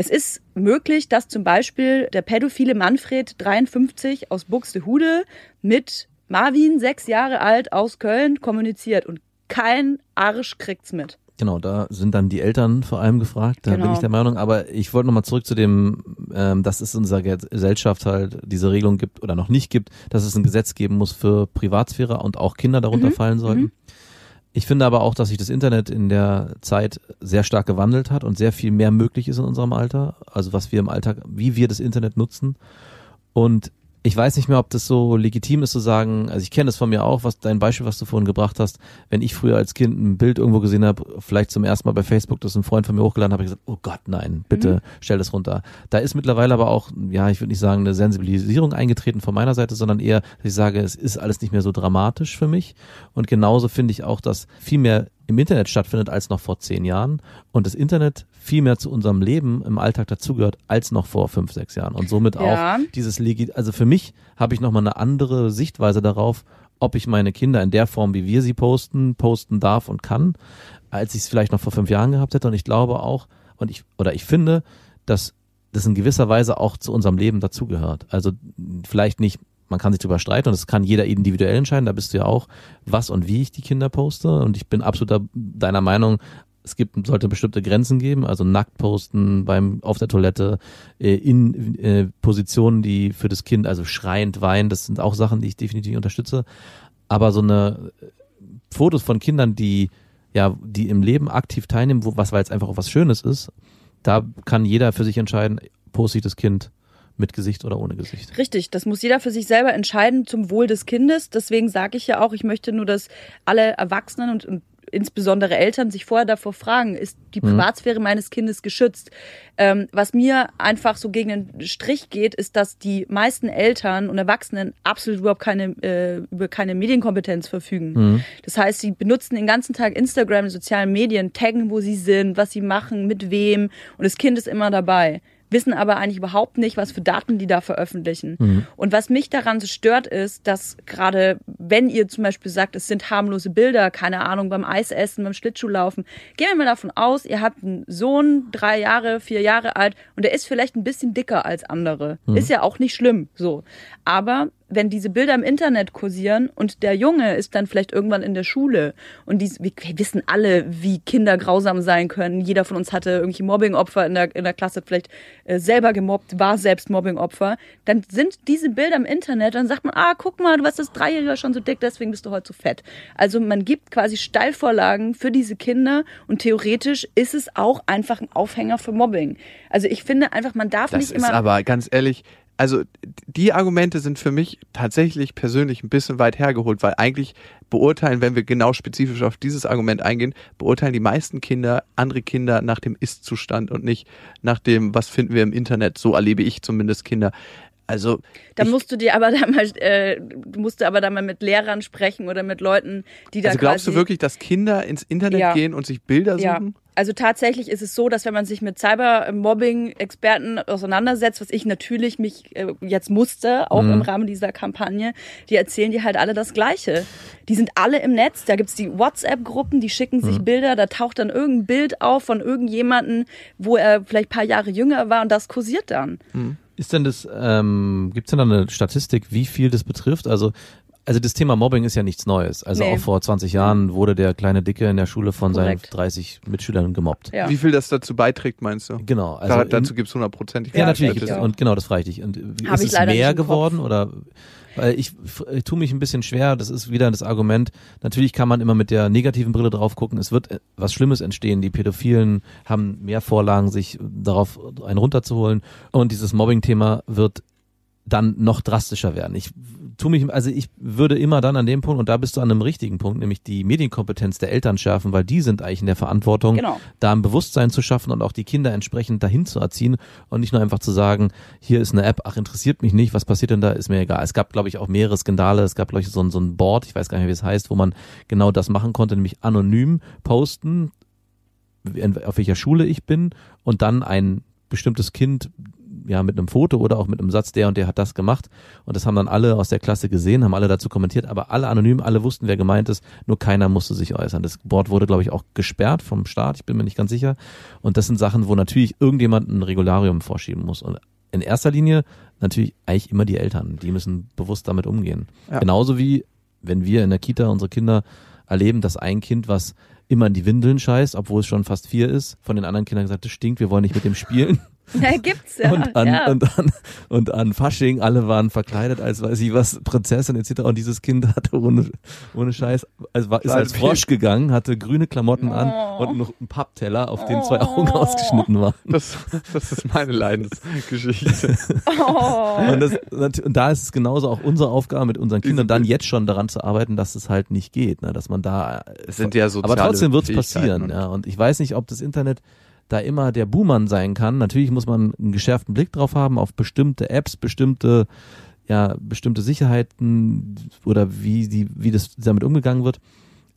Es ist möglich, dass zum Beispiel der pädophile Manfred 53 aus Buxtehude mit Marvin, sechs Jahre alt, aus Köln kommuniziert und kein Arsch kriegt's mit. Genau, da sind dann die Eltern vor allem gefragt, da genau. bin ich der Meinung. Aber ich wollte nochmal zurück zu dem, ähm, dass es in unserer Gesellschaft halt diese Regelung gibt oder noch nicht gibt, dass es ein Gesetz geben muss für Privatsphäre und auch Kinder darunter mhm. fallen sollten. Mhm. Ich finde aber auch, dass sich das Internet in der Zeit sehr stark gewandelt hat und sehr viel mehr möglich ist in unserem Alter. Also was wir im Alltag, wie wir das Internet nutzen. Und ich weiß nicht mehr, ob das so legitim ist zu sagen, also ich kenne das von mir auch, was dein Beispiel, was du vorhin gebracht hast, wenn ich früher als Kind ein Bild irgendwo gesehen habe, vielleicht zum ersten Mal bei Facebook, das ein Freund von mir hochgeladen habe, ich gesagt, oh Gott, nein, bitte mhm. stell das runter. Da ist mittlerweile aber auch, ja, ich würde nicht sagen, eine Sensibilisierung eingetreten von meiner Seite, sondern eher, dass ich sage, es ist alles nicht mehr so dramatisch für mich. Und genauso finde ich auch, dass viel mehr im Internet stattfindet als noch vor zehn Jahren und das Internet viel mehr zu unserem Leben im Alltag dazugehört als noch vor fünf, sechs Jahren und somit ja. auch dieses Legit, also für mich habe ich nochmal eine andere Sichtweise darauf, ob ich meine Kinder in der Form, wie wir sie posten, posten darf und kann, als ich es vielleicht noch vor fünf Jahren gehabt hätte und ich glaube auch und ich oder ich finde, dass das in gewisser Weise auch zu unserem Leben dazugehört. Also vielleicht nicht man kann sich darüber streiten und das kann jeder individuell entscheiden. Da bist du ja auch, was und wie ich die Kinder poste. Und ich bin absolut deiner Meinung, es gibt, sollte bestimmte Grenzen geben, also nackt posten beim, auf der Toilette, äh, in äh, Positionen, die für das Kind, also schreiend, weinen, das sind auch Sachen, die ich definitiv unterstütze. Aber so eine äh, Fotos von Kindern, die ja, die im Leben aktiv teilnehmen, wo, was weil es einfach auch was Schönes ist, da kann jeder für sich entscheiden, poste ich das Kind mit Gesicht oder ohne Gesicht. Richtig, das muss jeder für sich selber entscheiden zum Wohl des Kindes. Deswegen sage ich ja auch, ich möchte nur, dass alle Erwachsenen und, und insbesondere Eltern sich vorher davor fragen, ist die mhm. Privatsphäre meines Kindes geschützt? Ähm, was mir einfach so gegen den Strich geht, ist, dass die meisten Eltern und Erwachsenen absolut überhaupt keine, äh, über keine Medienkompetenz verfügen. Mhm. Das heißt, sie benutzen den ganzen Tag Instagram, sozialen Medien, taggen, wo sie sind, was sie machen, mit wem und das Kind ist immer dabei wissen aber eigentlich überhaupt nicht, was für Daten die da veröffentlichen. Mhm. Und was mich daran so stört, ist, dass gerade wenn ihr zum Beispiel sagt, es sind harmlose Bilder, keine Ahnung, beim Eisessen, beim Schlittschuhlaufen, gehen wir mal davon aus, ihr habt einen Sohn, drei Jahre, vier Jahre alt und der ist vielleicht ein bisschen dicker als andere. Mhm. Ist ja auch nicht schlimm, so. Aber wenn diese Bilder im Internet kursieren und der Junge ist dann vielleicht irgendwann in der Schule und die, wir wissen alle, wie Kinder grausam sein können. Jeder von uns hatte irgendwelche Mobbingopfer in der, in der Klasse, vielleicht äh, selber gemobbt, war selbst Mobbingopfer. Dann sind diese Bilder im Internet, dann sagt man, ah, guck mal, du warst das Dreijährige schon so dick, deswegen bist du heute so fett. Also man gibt quasi Steilvorlagen für diese Kinder und theoretisch ist es auch einfach ein Aufhänger für Mobbing. Also ich finde einfach, man darf das nicht immer. Das ist aber ganz ehrlich, also die Argumente sind für mich tatsächlich persönlich ein bisschen weit hergeholt, weil eigentlich beurteilen, wenn wir genau spezifisch auf dieses Argument eingehen, beurteilen die meisten Kinder andere Kinder nach dem Ist-Zustand und nicht nach dem, was finden wir im Internet. So erlebe ich zumindest Kinder. Also da musst du dir aber dann mal, äh, du musst aber dann mal mit Lehrern sprechen oder mit Leuten, die da Also glaubst du wirklich, dass Kinder ins Internet ja. gehen und sich Bilder suchen? Ja. Also tatsächlich ist es so, dass wenn man sich mit Cybermobbing-Experten auseinandersetzt, was ich natürlich mich äh, jetzt musste, auch mhm. im Rahmen dieser Kampagne, die erzählen dir halt alle das Gleiche. Die sind alle im Netz, da gibt's die WhatsApp-Gruppen, die schicken sich mhm. Bilder, da taucht dann irgendein Bild auf von irgendjemanden, wo er vielleicht paar Jahre jünger war und das kursiert dann. Mhm. Ist denn das, ähm, gibt es denn da eine Statistik, wie viel das betrifft? Also also das Thema Mobbing ist ja nichts Neues. Also nee. auch vor 20 Jahren wurde der kleine Dicke in der Schule von Korrekt. seinen 30 Mitschülern gemobbt. Ja. Wie viel das dazu beiträgt, meinst du? Genau. Also da, dazu gibt es hundertprozentig. Ja, natürlich. Ja. Und genau, das frage ich dich. Und Hab ist es mehr geworden oder weil ich, ich tue mich ein bisschen schwer, das ist wieder das Argument, natürlich kann man immer mit der negativen Brille drauf gucken, es wird äh, was Schlimmes entstehen, die Pädophilen haben mehr Vorlagen, sich darauf einen runterzuholen und dieses Mobbing-Thema wird dann noch drastischer werden. Ich tu mich, also ich würde immer dann an dem Punkt, und da bist du an einem richtigen Punkt, nämlich die Medienkompetenz der Eltern schärfen, weil die sind eigentlich in der Verantwortung, genau. da ein Bewusstsein zu schaffen und auch die Kinder entsprechend dahin zu erziehen und nicht nur einfach zu sagen, hier ist eine App, ach, interessiert mich nicht, was passiert denn da, ist mir egal. Es gab, glaube ich, auch mehrere Skandale, es gab, glaube ich, so ein, so ein Board, ich weiß gar nicht, wie es heißt, wo man genau das machen konnte, nämlich anonym posten, auf welcher Schule ich bin und dann ein bestimmtes Kind ja mit einem Foto oder auch mit einem Satz, der und der hat das gemacht. Und das haben dann alle aus der Klasse gesehen, haben alle dazu kommentiert, aber alle anonym, alle wussten, wer gemeint ist, nur keiner musste sich äußern. Das Board wurde, glaube ich, auch gesperrt vom Staat, ich bin mir nicht ganz sicher. Und das sind Sachen, wo natürlich irgendjemand ein Regularium vorschieben muss. Und in erster Linie natürlich eigentlich immer die Eltern, die müssen bewusst damit umgehen. Ja. Genauso wie wenn wir in der Kita unsere Kinder erleben, dass ein Kind, was immer in die Windeln scheißt, obwohl es schon fast vier ist, von den anderen Kindern gesagt, das stinkt, wir wollen nicht mit dem spielen. Ja, gibt's ja. Und an, ja. Und, an, und an Fasching, alle waren verkleidet als weiß ich was, Prinzessin etc. Und dieses Kind hatte ohne, ohne Scheiß, also war, ist als Frosch geganung, hatte grüne Klamotten an oh. und noch einen Pappteller, auf dem zwei Augen oh. ausgeschnitten waren. Das, das ist meine Leidensgeschichte. Oh. Und, das, und da ist es genauso auch unsere Aufgabe mit unseren Kindern, dann jetzt schon daran zu arbeiten, dass es halt nicht geht, ne? dass man da. Es sind ja Aber trotzdem wird es passieren, ja. Und ich weiß nicht, ob das Internet da immer der Buhmann sein kann. Natürlich muss man einen geschärften Blick drauf haben auf bestimmte Apps, bestimmte ja bestimmte Sicherheiten oder wie die wie das damit umgegangen wird.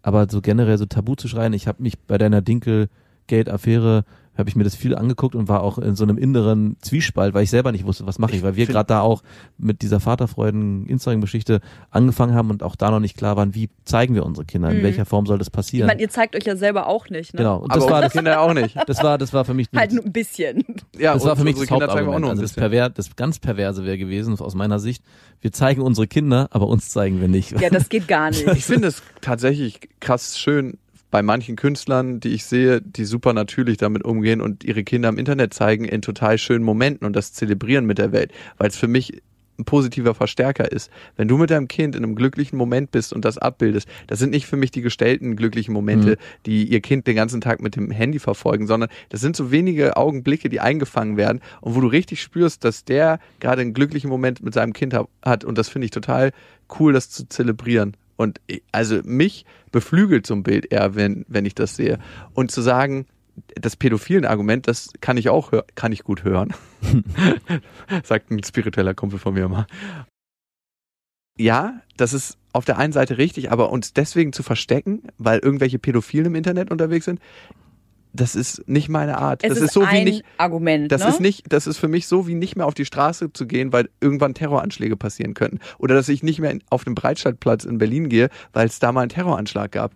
Aber so generell so Tabu zu schreien, ich habe mich bei deiner Dinkel-Gate-Affäre habe ich mir das viel angeguckt und war auch in so einem inneren Zwiespalt, weil ich selber nicht wusste, was mache ich, weil wir gerade da auch mit dieser Vaterfreuden Instagram-Geschichte angefangen haben und auch da noch nicht klar waren, wie zeigen wir unsere Kinder, in mhm. welcher Form soll das passieren. Ich meine, ihr zeigt euch ja selber auch nicht, ne? Genau. Und das Aber war das Kinder auch nicht. Das war, das war für mich halt nur ein bisschen. Ja, das war für mich das Hauptargument. Also das, Perver das ganz perverse wäre gewesen aus meiner Sicht. Wir zeigen unsere Kinder, aber uns zeigen wir nicht. Ja, das geht gar nicht. Ich finde es tatsächlich krass schön, bei manchen Künstlern, die ich sehe, die super natürlich damit umgehen und ihre Kinder im Internet zeigen in total schönen Momenten und das zelebrieren mit der Welt, weil es für mich ein positiver Verstärker ist. Wenn du mit deinem Kind in einem glücklichen Moment bist und das abbildest, das sind nicht für mich die gestellten glücklichen Momente, mhm. die ihr Kind den ganzen Tag mit dem Handy verfolgen, sondern das sind so wenige Augenblicke, die eingefangen werden und wo du richtig spürst, dass der gerade einen glücklichen Moment mit seinem Kind hat und das finde ich total cool, das zu zelebrieren. Und also mich beflügelt so ein Bild eher, wenn, wenn ich das sehe. Und zu sagen, das pädophilen Argument, das kann ich auch kann ich gut hören. Sagt ein spiritueller Kumpel von mir mal. Ja, das ist auf der einen Seite richtig, aber uns deswegen zu verstecken, weil irgendwelche Pädophilen im Internet unterwegs sind, das ist nicht meine Art. Es das ist, ist so wie nicht Argument. Das ne? ist nicht, das ist für mich so wie nicht mehr auf die Straße zu gehen, weil irgendwann Terroranschläge passieren könnten oder dass ich nicht mehr auf den Breitscheidplatz in Berlin gehe, weil es da mal einen Terroranschlag gab.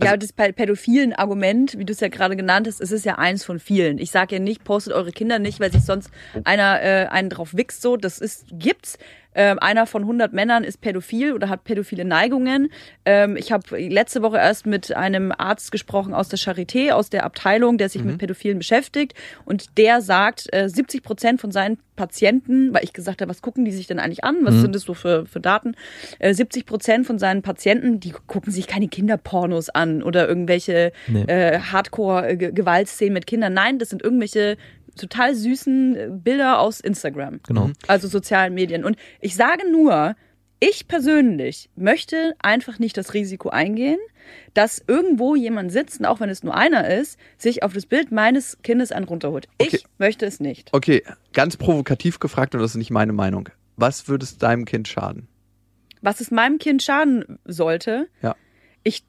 Also, ja, das pädophilen Argument, wie du es ja gerade genannt hast, es ist ja eins von vielen. Ich sage ja nicht, postet eure Kinder nicht, weil sich sonst einer äh, einen drauf wichst so. Das ist gibt's. Ähm, einer von 100 Männern ist pädophil oder hat pädophile Neigungen. Ähm, ich habe letzte Woche erst mit einem Arzt gesprochen aus der Charité, aus der Abteilung, der sich mhm. mit Pädophilen beschäftigt. Und der sagt, äh, 70 Prozent von seinen Patienten, weil ich gesagt habe, was gucken die sich denn eigentlich an? Was mhm. sind das so für, für Daten? Äh, 70 Prozent von seinen Patienten, die gucken sich keine Kinderpornos an oder irgendwelche nee. äh, Hardcore-Gewaltszenen mit Kindern. Nein, das sind irgendwelche total süßen äh, Bilder aus Instagram. Genau. Also sozialen Medien. Und ich sage nur, ich persönlich möchte einfach nicht das Risiko eingehen, dass irgendwo jemand sitzt, und auch wenn es nur einer ist, sich auf das Bild meines Kindes einen runterholt. Okay. Ich möchte es nicht. Okay, ganz provokativ gefragt und das ist nicht meine Meinung. Was würde es deinem Kind schaden? Was es meinem Kind schaden sollte? Ja. Ich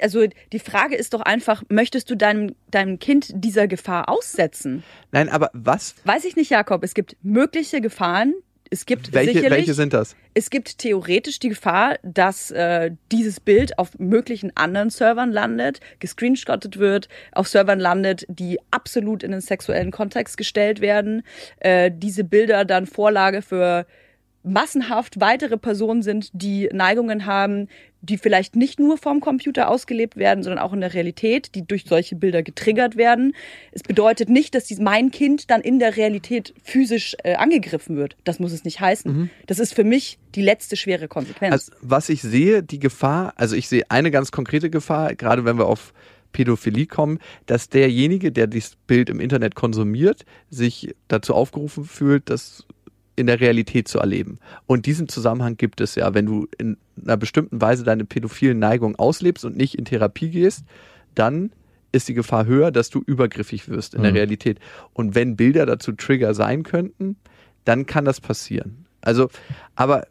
also die Frage ist doch einfach, möchtest du deinem, deinem Kind dieser Gefahr aussetzen? Nein, aber was? Weiß ich nicht, Jakob. Es gibt mögliche Gefahren. Es gibt welche, welche sind das? Es gibt theoretisch die Gefahr, dass äh, dieses Bild auf möglichen anderen Servern landet, gescreenshottet wird, auf Servern landet, die absolut in den sexuellen Kontext gestellt werden. Äh, diese Bilder dann Vorlage für massenhaft weitere Personen sind, die Neigungen haben, die vielleicht nicht nur vom Computer ausgelebt werden, sondern auch in der Realität, die durch solche Bilder getriggert werden. Es bedeutet nicht, dass dies, mein Kind dann in der Realität physisch äh, angegriffen wird. Das muss es nicht heißen. Mhm. Das ist für mich die letzte schwere Konsequenz. Also, was ich sehe, die Gefahr, also ich sehe eine ganz konkrete Gefahr, gerade wenn wir auf Pädophilie kommen, dass derjenige, der dieses Bild im Internet konsumiert, sich dazu aufgerufen fühlt, das in der Realität zu erleben. Und diesen Zusammenhang gibt es ja, wenn du in einer bestimmten Weise deine pädophilen Neigung auslebst und nicht in Therapie gehst, dann ist die Gefahr höher, dass du übergriffig wirst in mhm. der Realität. Und wenn Bilder dazu Trigger sein könnten, dann kann das passieren. Also, aber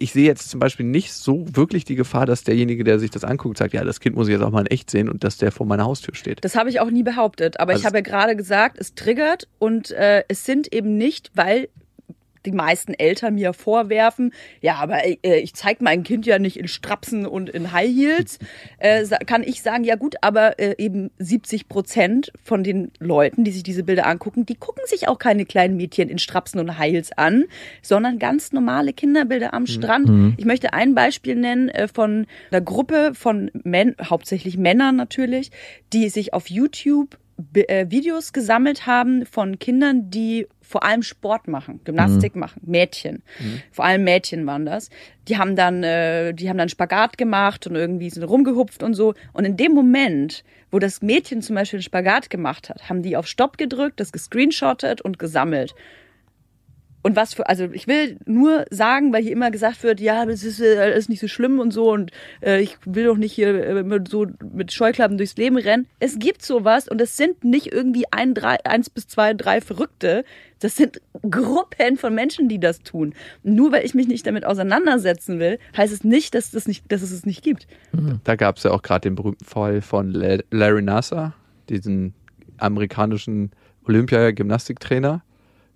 ich sehe jetzt zum Beispiel nicht so wirklich die Gefahr, dass derjenige, der sich das anguckt, sagt, ja, das Kind muss ich jetzt auch mal in echt sehen und dass der vor meiner Haustür steht. Das habe ich auch nie behauptet. Aber also ich habe ja gerade gesagt, es triggert und äh, es sind eben nicht, weil die meisten Eltern mir vorwerfen, ja, aber äh, ich zeige mein Kind ja nicht in Strapsen und in High Heels, äh, kann ich sagen, ja gut, aber äh, eben 70 Prozent von den Leuten, die sich diese Bilder angucken, die gucken sich auch keine kleinen Mädchen in Strapsen und High Heels an, sondern ganz normale Kinderbilder am Strand. Mhm. Ich möchte ein Beispiel nennen äh, von einer Gruppe von Männern, hauptsächlich Männern natürlich, die sich auf YouTube äh, Videos gesammelt haben von Kindern, die vor allem Sport machen, Gymnastik mhm. machen, Mädchen. Mhm. Vor allem Mädchen waren das. Die haben dann, äh, die haben dann Spagat gemacht und irgendwie sind rumgehupft und so. Und in dem Moment, wo das Mädchen zum Beispiel einen Spagat gemacht hat, haben die auf Stopp gedrückt, das gescreenshottet und gesammelt. Und was für, also ich will nur sagen, weil hier immer gesagt wird, ja, das ist, äh, ist nicht so schlimm und so und äh, ich will doch nicht hier äh, so mit Scheuklappen durchs Leben rennen. Es gibt sowas und es sind nicht irgendwie ein, drei, eins bis zwei, drei Verrückte. Das sind Gruppen von Menschen, die das tun. nur weil ich mich nicht damit auseinandersetzen will, heißt es nicht, dass, das nicht, dass es es nicht gibt. Da gab es ja auch gerade den berühmten Fall von Larry Nasser, diesen amerikanischen Olympia-Gymnastiktrainer,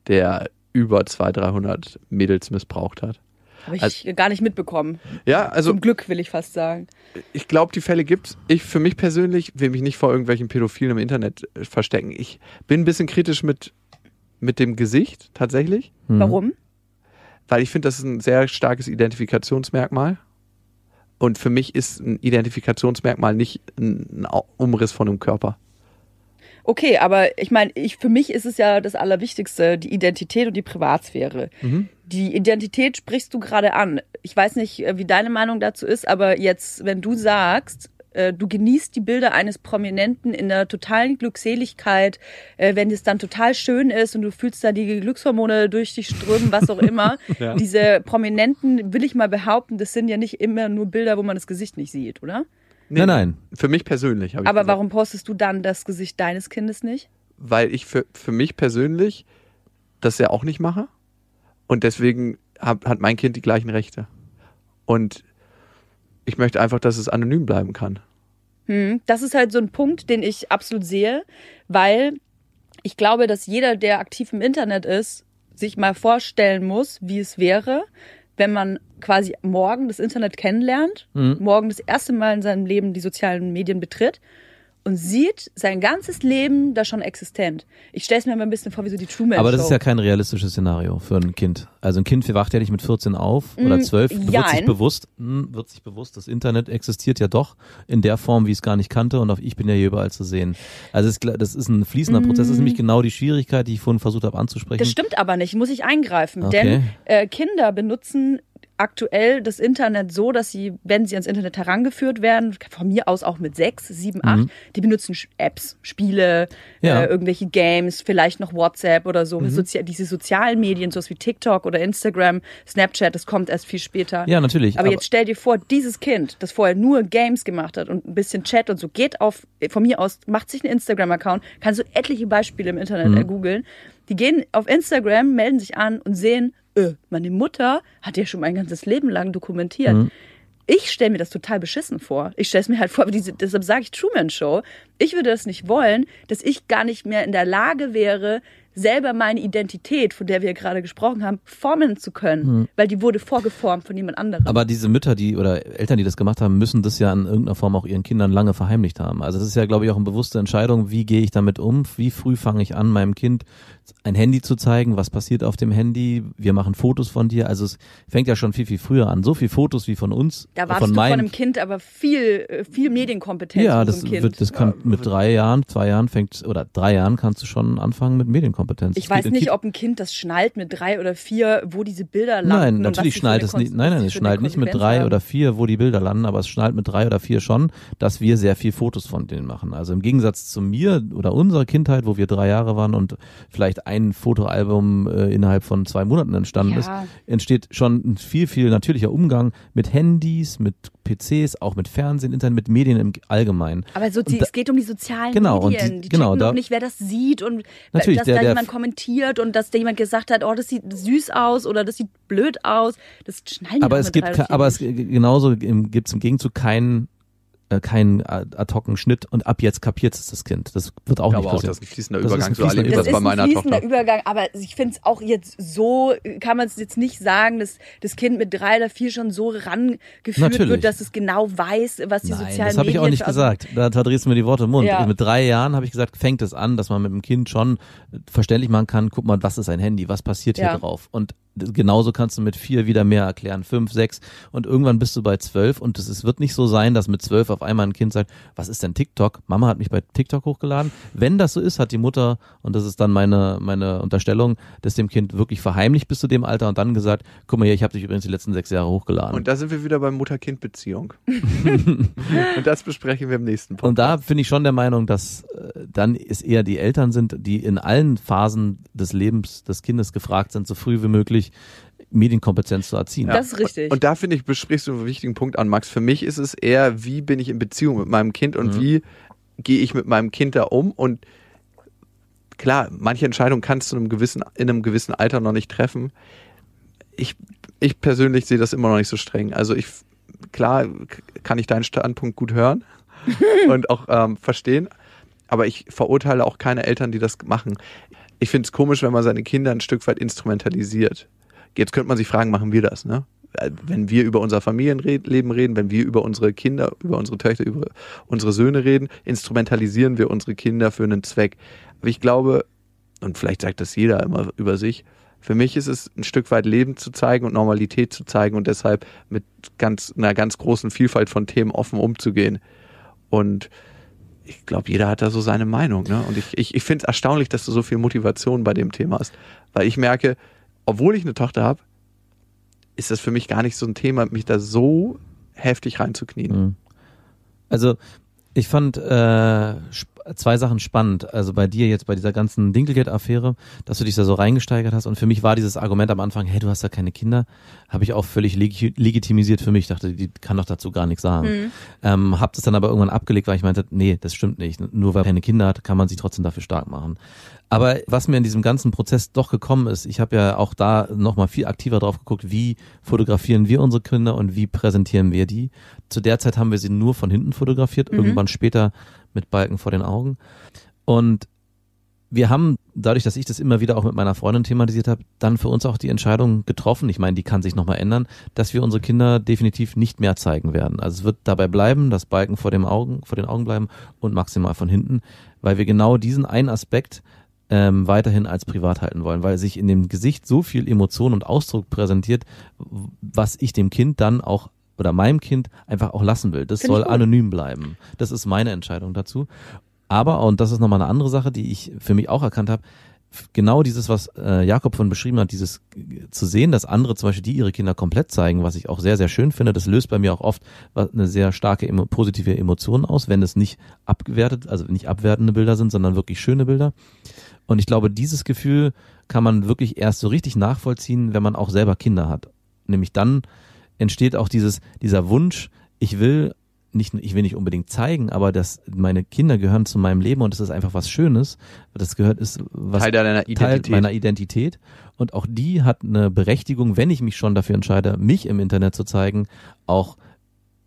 der über 200, 300 Mädels missbraucht hat. Habe ich also, gar nicht mitbekommen. Ja, also. Zum Glück will ich fast sagen. Ich glaube, die Fälle gibt's. Ich für mich persönlich will mich nicht vor irgendwelchen Pädophilen im Internet äh, verstecken. Ich bin ein bisschen kritisch mit, mit dem Gesicht tatsächlich. Mhm. Warum? Weil ich finde, das ist ein sehr starkes Identifikationsmerkmal. Und für mich ist ein Identifikationsmerkmal nicht ein Umriss von einem Körper. Okay, aber ich meine, ich, für mich ist es ja das Allerwichtigste, die Identität und die Privatsphäre. Mhm. Die Identität sprichst du gerade an. Ich weiß nicht, äh, wie deine Meinung dazu ist, aber jetzt, wenn du sagst, äh, du genießt die Bilder eines Prominenten in der totalen Glückseligkeit, äh, wenn es dann total schön ist und du fühlst da die Glückshormone durch dich strömen, was auch immer. ja. Diese Prominenten, will ich mal behaupten, das sind ja nicht immer nur Bilder, wo man das Gesicht nicht sieht, oder? Nee, nein, nein. Für mich persönlich. Aber gesagt. warum postest du dann das Gesicht deines Kindes nicht? Weil ich für, für mich persönlich das ja auch nicht mache. Und deswegen hab, hat mein Kind die gleichen Rechte. Und ich möchte einfach, dass es anonym bleiben kann. Hm, das ist halt so ein Punkt, den ich absolut sehe, weil ich glaube, dass jeder, der aktiv im Internet ist, sich mal vorstellen muss, wie es wäre, wenn man quasi morgen das Internet kennenlernt, mhm. morgen das erste Mal in seinem Leben die sozialen Medien betritt und sieht sein ganzes Leben da schon existent. Ich stelle es mir immer ein bisschen vor wie so die Truman Aber das ist ja kein realistisches Szenario für ein Kind. Also ein Kind wacht ja nicht mit 14 auf oder 12, mm, wird sich bewusst, hm, wird sich bewusst, das Internet existiert ja doch in der Form, wie es gar nicht kannte und auch ich bin ja hier überall zu sehen. Also es, das ist ein fließender mm. Prozess, das ist nämlich genau die Schwierigkeit, die ich vorhin versucht habe anzusprechen. Das stimmt aber nicht, muss ich eingreifen, okay. denn äh, Kinder benutzen aktuell das Internet so, dass sie, wenn sie ans Internet herangeführt werden, von mir aus auch mit sechs, sieben, acht, mhm. die benutzen Apps, Spiele, ja. äh, irgendwelche Games, vielleicht noch WhatsApp oder so. Mhm. Sozi diese sozialen Medien, sowas wie TikTok oder Instagram, Snapchat, das kommt erst viel später. Ja, natürlich. Aber, aber jetzt stell dir vor, dieses Kind, das vorher nur Games gemacht hat und ein bisschen Chat und so, geht auf, von mir aus, macht sich einen Instagram-Account, kannst du etliche Beispiele im Internet mhm. googeln. Die gehen auf Instagram, melden sich an und sehen, äh, meine Mutter hat ja schon mein ganzes Leben lang dokumentiert. Mhm. Ich stelle mir das total beschissen vor. Ich stelle es mir halt vor, diese, deshalb sage ich Truman Show. Ich würde das nicht wollen, dass ich gar nicht mehr in der Lage wäre, selber meine Identität, von der wir gerade gesprochen haben, formen zu können, hm. weil die wurde vorgeformt von jemand anderem. Aber diese Mütter, die oder Eltern, die das gemacht haben, müssen das ja in irgendeiner Form auch ihren Kindern lange verheimlicht haben. Also das ist ja, glaube ich, auch eine bewusste Entscheidung, wie gehe ich damit um, wie früh fange ich an, meinem Kind ein Handy zu zeigen, was passiert auf dem Handy, wir machen Fotos von dir, also es fängt ja schon viel, viel früher an. So viel Fotos wie von uns. Da warst von du von einem Kind aber viel, äh, viel Medienkompetenz. Ja, das, wird, das kann mit drei Jahren, zwei Jahren fängt, oder drei Jahren kannst du schon anfangen mit Medienkompetenz. Ich weiß nicht, ob ein Kind das schnallt mit drei oder vier, wo diese Bilder landen. Nein, natürlich schnallt es nicht, nein, nein, es schnallt nicht mit drei haben. oder vier, wo die Bilder landen, aber es schnallt mit drei oder vier schon, dass wir sehr viel Fotos von denen machen. Also im Gegensatz zu mir oder unserer Kindheit, wo wir drei Jahre waren und vielleicht ein Fotoalbum äh, innerhalb von zwei Monaten entstanden ja. ist, entsteht schon ein viel, viel natürlicher Umgang mit Handys, mit PCs, auch mit Fernsehen, Internet, mit Medien im Allgemeinen. Aber so, die, da, es geht um die sozialen genau, Medien. Und die, die genau, da, nicht, wer das sieht und natürlich, dass der, da jemand kommentiert und dass da jemand gesagt hat, oh, das sieht süß aus oder das sieht blöd aus. Das schnallen die Aber es gibt, aber es genauso gibt es im Gegenzug keinen äh, keinen ad hoc Schnitt und ab jetzt kapiert es das Kind. Das wird auch nicht passieren. Auch, das ist ein fließender Übergang. Das erlebe ich das bei meiner Tochter. Das ist ein fließender Übergang, aber ich finde es auch jetzt so, kann man es jetzt nicht sagen, dass das Kind mit drei oder vier schon so rangeführt Natürlich. wird, dass es genau weiß, was die Nein, sozialen das habe ich auch nicht gesagt. Da verdrehst du mir die Worte im Mund. Ja. Mit drei Jahren habe ich gesagt, fängt es an, dass man mit dem Kind schon verständlich machen kann, guck mal, was ist ein Handy, was passiert hier ja. drauf? Und genauso kannst du mit vier wieder mehr erklären, fünf, sechs und irgendwann bist du bei zwölf und es wird nicht so sein, dass mit zwölf auf einmal ein Kind sagt, was ist denn TikTok? Mama hat mich bei TikTok hochgeladen. Wenn das so ist, hat die Mutter, und das ist dann meine, meine Unterstellung, das dem Kind wirklich verheimlicht bis zu dem Alter und dann gesagt, guck mal hier, ich habe dich übrigens die letzten sechs Jahre hochgeladen. Und da sind wir wieder bei Mutter-Kind-Beziehung. und das besprechen wir im nächsten Podcast. Und da bin ich schon der Meinung, dass äh, dann es eher die Eltern sind, die in allen Phasen des Lebens des Kindes gefragt sind, so früh wie möglich wirklich Medienkompetenz zu erziehen. Ja. Das ist richtig. Und, und da finde ich, besprichst du einen wichtigen Punkt an, Max. Für mich ist es eher, wie bin ich in Beziehung mit meinem Kind und mhm. wie gehe ich mit meinem Kind da um und klar, manche Entscheidungen kannst du in einem gewissen, in einem gewissen Alter noch nicht treffen. Ich, ich persönlich sehe das immer noch nicht so streng. Also ich, klar, kann ich deinen Standpunkt gut hören und auch ähm, verstehen, aber ich verurteile auch keine Eltern, die das machen ich finde es komisch, wenn man seine Kinder ein Stück weit instrumentalisiert. Jetzt könnte man sich fragen, machen wir das, ne? Wenn wir über unser Familienleben reden, wenn wir über unsere Kinder, über unsere Töchter, über unsere Söhne reden, instrumentalisieren wir unsere Kinder für einen Zweck. Aber ich glaube, und vielleicht sagt das jeder immer über sich, für mich ist es ein Stück weit Leben zu zeigen und Normalität zu zeigen und deshalb mit ganz, einer ganz großen Vielfalt von Themen offen umzugehen. Und ich glaube, jeder hat da so seine Meinung. Ne? Und ich, ich, ich finde es erstaunlich, dass du so viel Motivation bei dem Thema hast. Weil ich merke, obwohl ich eine Tochter habe, ist das für mich gar nicht so ein Thema, mich da so heftig reinzuknien. Mhm. Also ich fand äh, zwei Sachen spannend. Also bei dir jetzt bei dieser ganzen Dinkelgeld-Affäre, dass du dich da so reingesteigert hast. Und für mich war dieses Argument am Anfang, hey, du hast ja keine Kinder, habe ich auch völlig leg legitimisiert für mich. Ich dachte, die kann doch dazu gar nichts sagen. Mhm. Ähm, hab das dann aber irgendwann abgelegt, weil ich meinte, nee, das stimmt nicht. Nur weil er keine Kinder hat, kann man sich trotzdem dafür stark machen. Aber was mir in diesem ganzen Prozess doch gekommen ist, ich habe ja auch da nochmal viel aktiver drauf geguckt, wie fotografieren wir unsere Kinder und wie präsentieren wir die. Zu der Zeit haben wir sie nur von hinten fotografiert, mhm. irgendwann später mit Balken vor den Augen. Und wir haben, dadurch, dass ich das immer wieder auch mit meiner Freundin thematisiert habe, dann für uns auch die Entscheidung getroffen, ich meine, die kann sich nochmal ändern, dass wir unsere Kinder definitiv nicht mehr zeigen werden. Also es wird dabei bleiben, dass Balken vor, dem Augen, vor den Augen bleiben und maximal von hinten, weil wir genau diesen einen Aspekt ähm, weiterhin als privat halten wollen, weil sich in dem Gesicht so viel Emotion und Ausdruck präsentiert, was ich dem Kind dann auch oder meinem Kind einfach auch lassen will. Das Find soll anonym bleiben. Das ist meine Entscheidung dazu. Aber, und das ist nochmal eine andere Sache, die ich für mich auch erkannt habe, genau dieses, was äh, Jakob von beschrieben hat, dieses zu sehen, dass andere zum Beispiel, die ihre Kinder komplett zeigen, was ich auch sehr, sehr schön finde, das löst bei mir auch oft eine sehr starke emo positive Emotion aus, wenn es nicht abgewertet, also nicht abwertende Bilder sind, sondern wirklich schöne Bilder. Und ich glaube, dieses Gefühl kann man wirklich erst so richtig nachvollziehen, wenn man auch selber Kinder hat. Nämlich dann entsteht auch dieses, dieser Wunsch, ich will nicht, ich will nicht unbedingt zeigen, aber dass meine Kinder gehören zu meinem Leben und es ist einfach was Schönes. Das gehört, ist was Teil deiner Identität. Teil meiner Identität. Und auch die hat eine Berechtigung, wenn ich mich schon dafür entscheide, mich im Internet zu zeigen, auch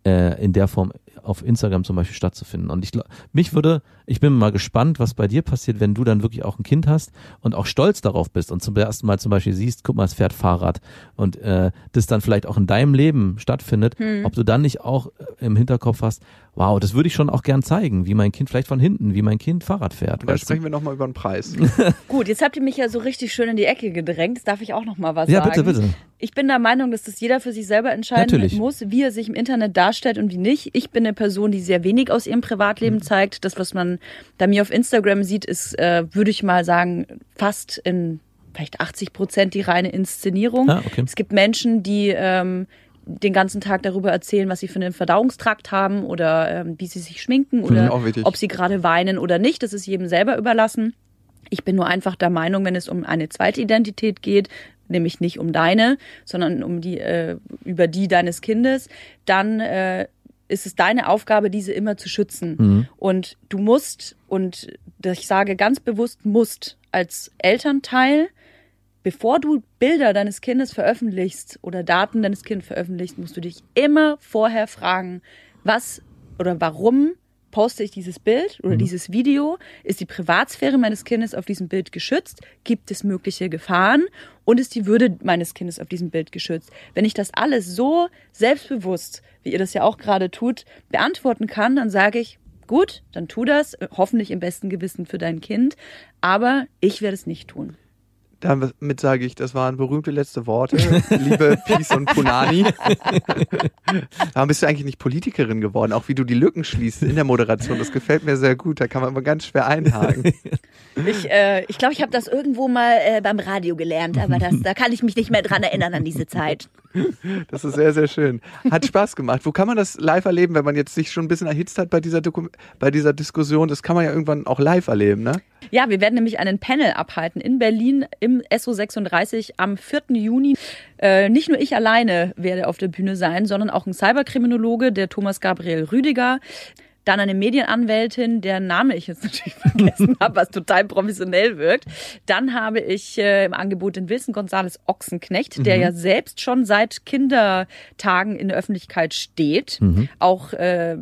äh, in der Form auf Instagram zum Beispiel stattzufinden. Und ich mich würde, ich bin mal gespannt, was bei dir passiert, wenn du dann wirklich auch ein Kind hast und auch stolz darauf bist und zum ersten Mal zum Beispiel siehst, guck mal, es fährt Fahrrad und äh, das dann vielleicht auch in deinem Leben stattfindet, hm. ob du dann nicht auch äh, im Hinterkopf hast, wow, das würde ich schon auch gern zeigen, wie mein Kind vielleicht von hinten, wie mein Kind Fahrrad fährt. Dann sprechen wir nochmal über den Preis. Gut, jetzt habt ihr mich ja so richtig schön in die Ecke gedrängt. Jetzt darf ich auch nochmal was ja, sagen. Ja, bitte, bitte. Ich bin der Meinung, dass das jeder für sich selber entscheiden Natürlich. muss, wie er sich im Internet darstellt und wie nicht. Ich bin eine Person, die sehr wenig aus ihrem Privatleben mhm. zeigt. Das, was man bei mir auf Instagram sieht, ist, äh, würde ich mal sagen, fast in vielleicht 80 Prozent die reine Inszenierung. Ah, okay. Es gibt Menschen, die ähm, den ganzen Tag darüber erzählen, was sie für einen Verdauungstrakt haben oder ähm, wie sie sich schminken oder ob sie gerade weinen oder nicht. Das ist jedem selber überlassen. Ich bin nur einfach der Meinung, wenn es um eine zweite Identität geht, nämlich nicht um deine, sondern um die äh, über die deines Kindes, dann äh, ist es deine Aufgabe, diese immer zu schützen. Mhm. Und du musst, und ich sage ganz bewusst musst, als Elternteil bevor du Bilder deines Kindes veröffentlichst oder Daten deines Kindes veröffentlichst, musst du dich immer vorher fragen, was oder warum poste ich dieses Bild oder mhm. dieses Video? Ist die Privatsphäre meines Kindes auf diesem Bild geschützt? Gibt es mögliche Gefahren? Und ist die Würde meines Kindes auf diesem Bild geschützt? Wenn ich das alles so selbstbewusst, wie ihr das ja auch gerade tut, beantworten kann, dann sage ich, gut, dann tu das, hoffentlich im besten Gewissen für dein Kind, aber ich werde es nicht tun. Damit sage ich, das waren berühmte letzte Worte. Liebe Peace und Punani. Warum bist du eigentlich nicht Politikerin geworden? Auch wie du die Lücken schließt in der Moderation. Das gefällt mir sehr gut. Da kann man immer ganz schwer einhaken. Ich äh, ich, glaube, ich habe das irgendwo mal äh, beim Radio gelernt, aber das, da kann ich mich nicht mehr dran erinnern an diese Zeit. Das ist sehr, sehr schön. Hat Spaß gemacht. Wo kann man das live erleben, wenn man jetzt sich schon ein bisschen erhitzt hat bei dieser, Dokum bei dieser Diskussion? Das kann man ja irgendwann auch live erleben, ne? Ja, wir werden nämlich einen Panel abhalten in Berlin im SO36 am 4. Juni. Äh, nicht nur ich alleine werde auf der Bühne sein, sondern auch ein Cyberkriminologe, der Thomas Gabriel Rüdiger. Dann eine Medienanwältin, deren Name ich jetzt natürlich vergessen habe, was total professionell wirkt. Dann habe ich äh, im Angebot den Wilson Gonzales Ochsenknecht, der mhm. ja selbst schon seit Kindertagen in der Öffentlichkeit steht. Mhm. Auch äh,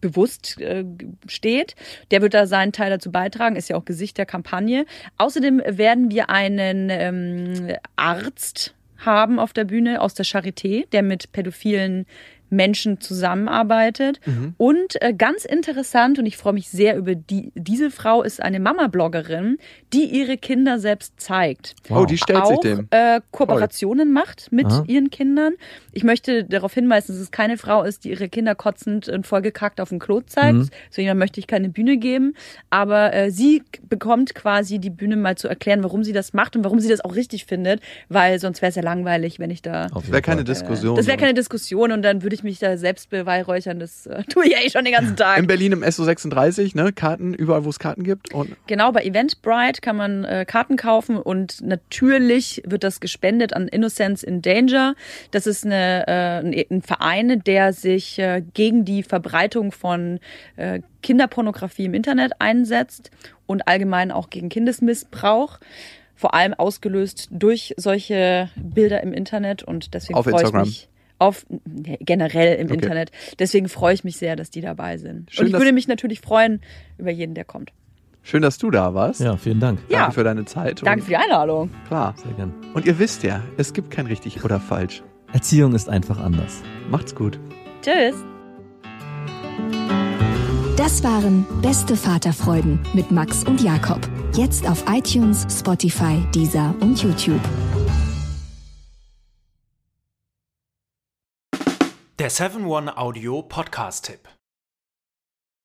bewusst äh, steht. Der wird da seinen Teil dazu beitragen, ist ja auch Gesicht der Kampagne. Außerdem werden wir einen ähm, Arzt haben auf der Bühne aus der Charité, der mit pädophilen Menschen zusammenarbeitet. Mhm. Und äh, ganz interessant, und ich freue mich sehr über die, diese Frau ist eine Mama-Bloggerin, die ihre Kinder selbst zeigt. Wow. Oh, die stellt auch, sich dem. Äh, Kooperationen Toll. macht mit Aha. ihren Kindern. Ich möchte darauf hinweisen, dass es keine Frau ist, die ihre Kinder kotzend und vollgekackt auf dem Klo zeigt. Mhm. So jemand möchte ich keine Bühne geben. Aber äh, sie bekommt quasi die Bühne mal zu erklären, warum sie das macht und warum sie das auch richtig findet, weil sonst wäre es ja langweilig, wenn ich da. Das wäre keine Diskussion. das wäre keine Diskussion und dann würde ich mich da selbst beweihräuchern. Das äh, tue ich ja eh schon den ganzen Tag. In Berlin im SO36, ne? Karten, überall, wo es Karten gibt. Und genau, bei Eventbrite kann man äh, Karten kaufen und natürlich wird das gespendet an Innocence in Danger. Das ist eine, äh, ein Verein, der sich äh, gegen die Verbreitung von äh, Kinderpornografie im Internet einsetzt und allgemein auch gegen Kindesmissbrauch vor allem ausgelöst durch solche Bilder im Internet und deswegen Auf freue Instagram. ich mich auf generell im okay. Internet. Deswegen freue ich mich sehr, dass die dabei sind. Schön, und ich würde mich natürlich freuen über jeden, der kommt. Schön, dass du da warst. Ja, vielen Dank. Danke ja. für deine Zeit. Danke für die Einladung. Klar. Sehr gern. Und ihr wisst ja, es gibt kein richtig oder falsch. Erziehung ist einfach anders. Macht's gut. Tschüss. Das waren Beste Vaterfreuden mit Max und Jakob. Jetzt auf iTunes, Spotify, Deezer und YouTube. Der 7-One-Audio-Podcast-Tipp.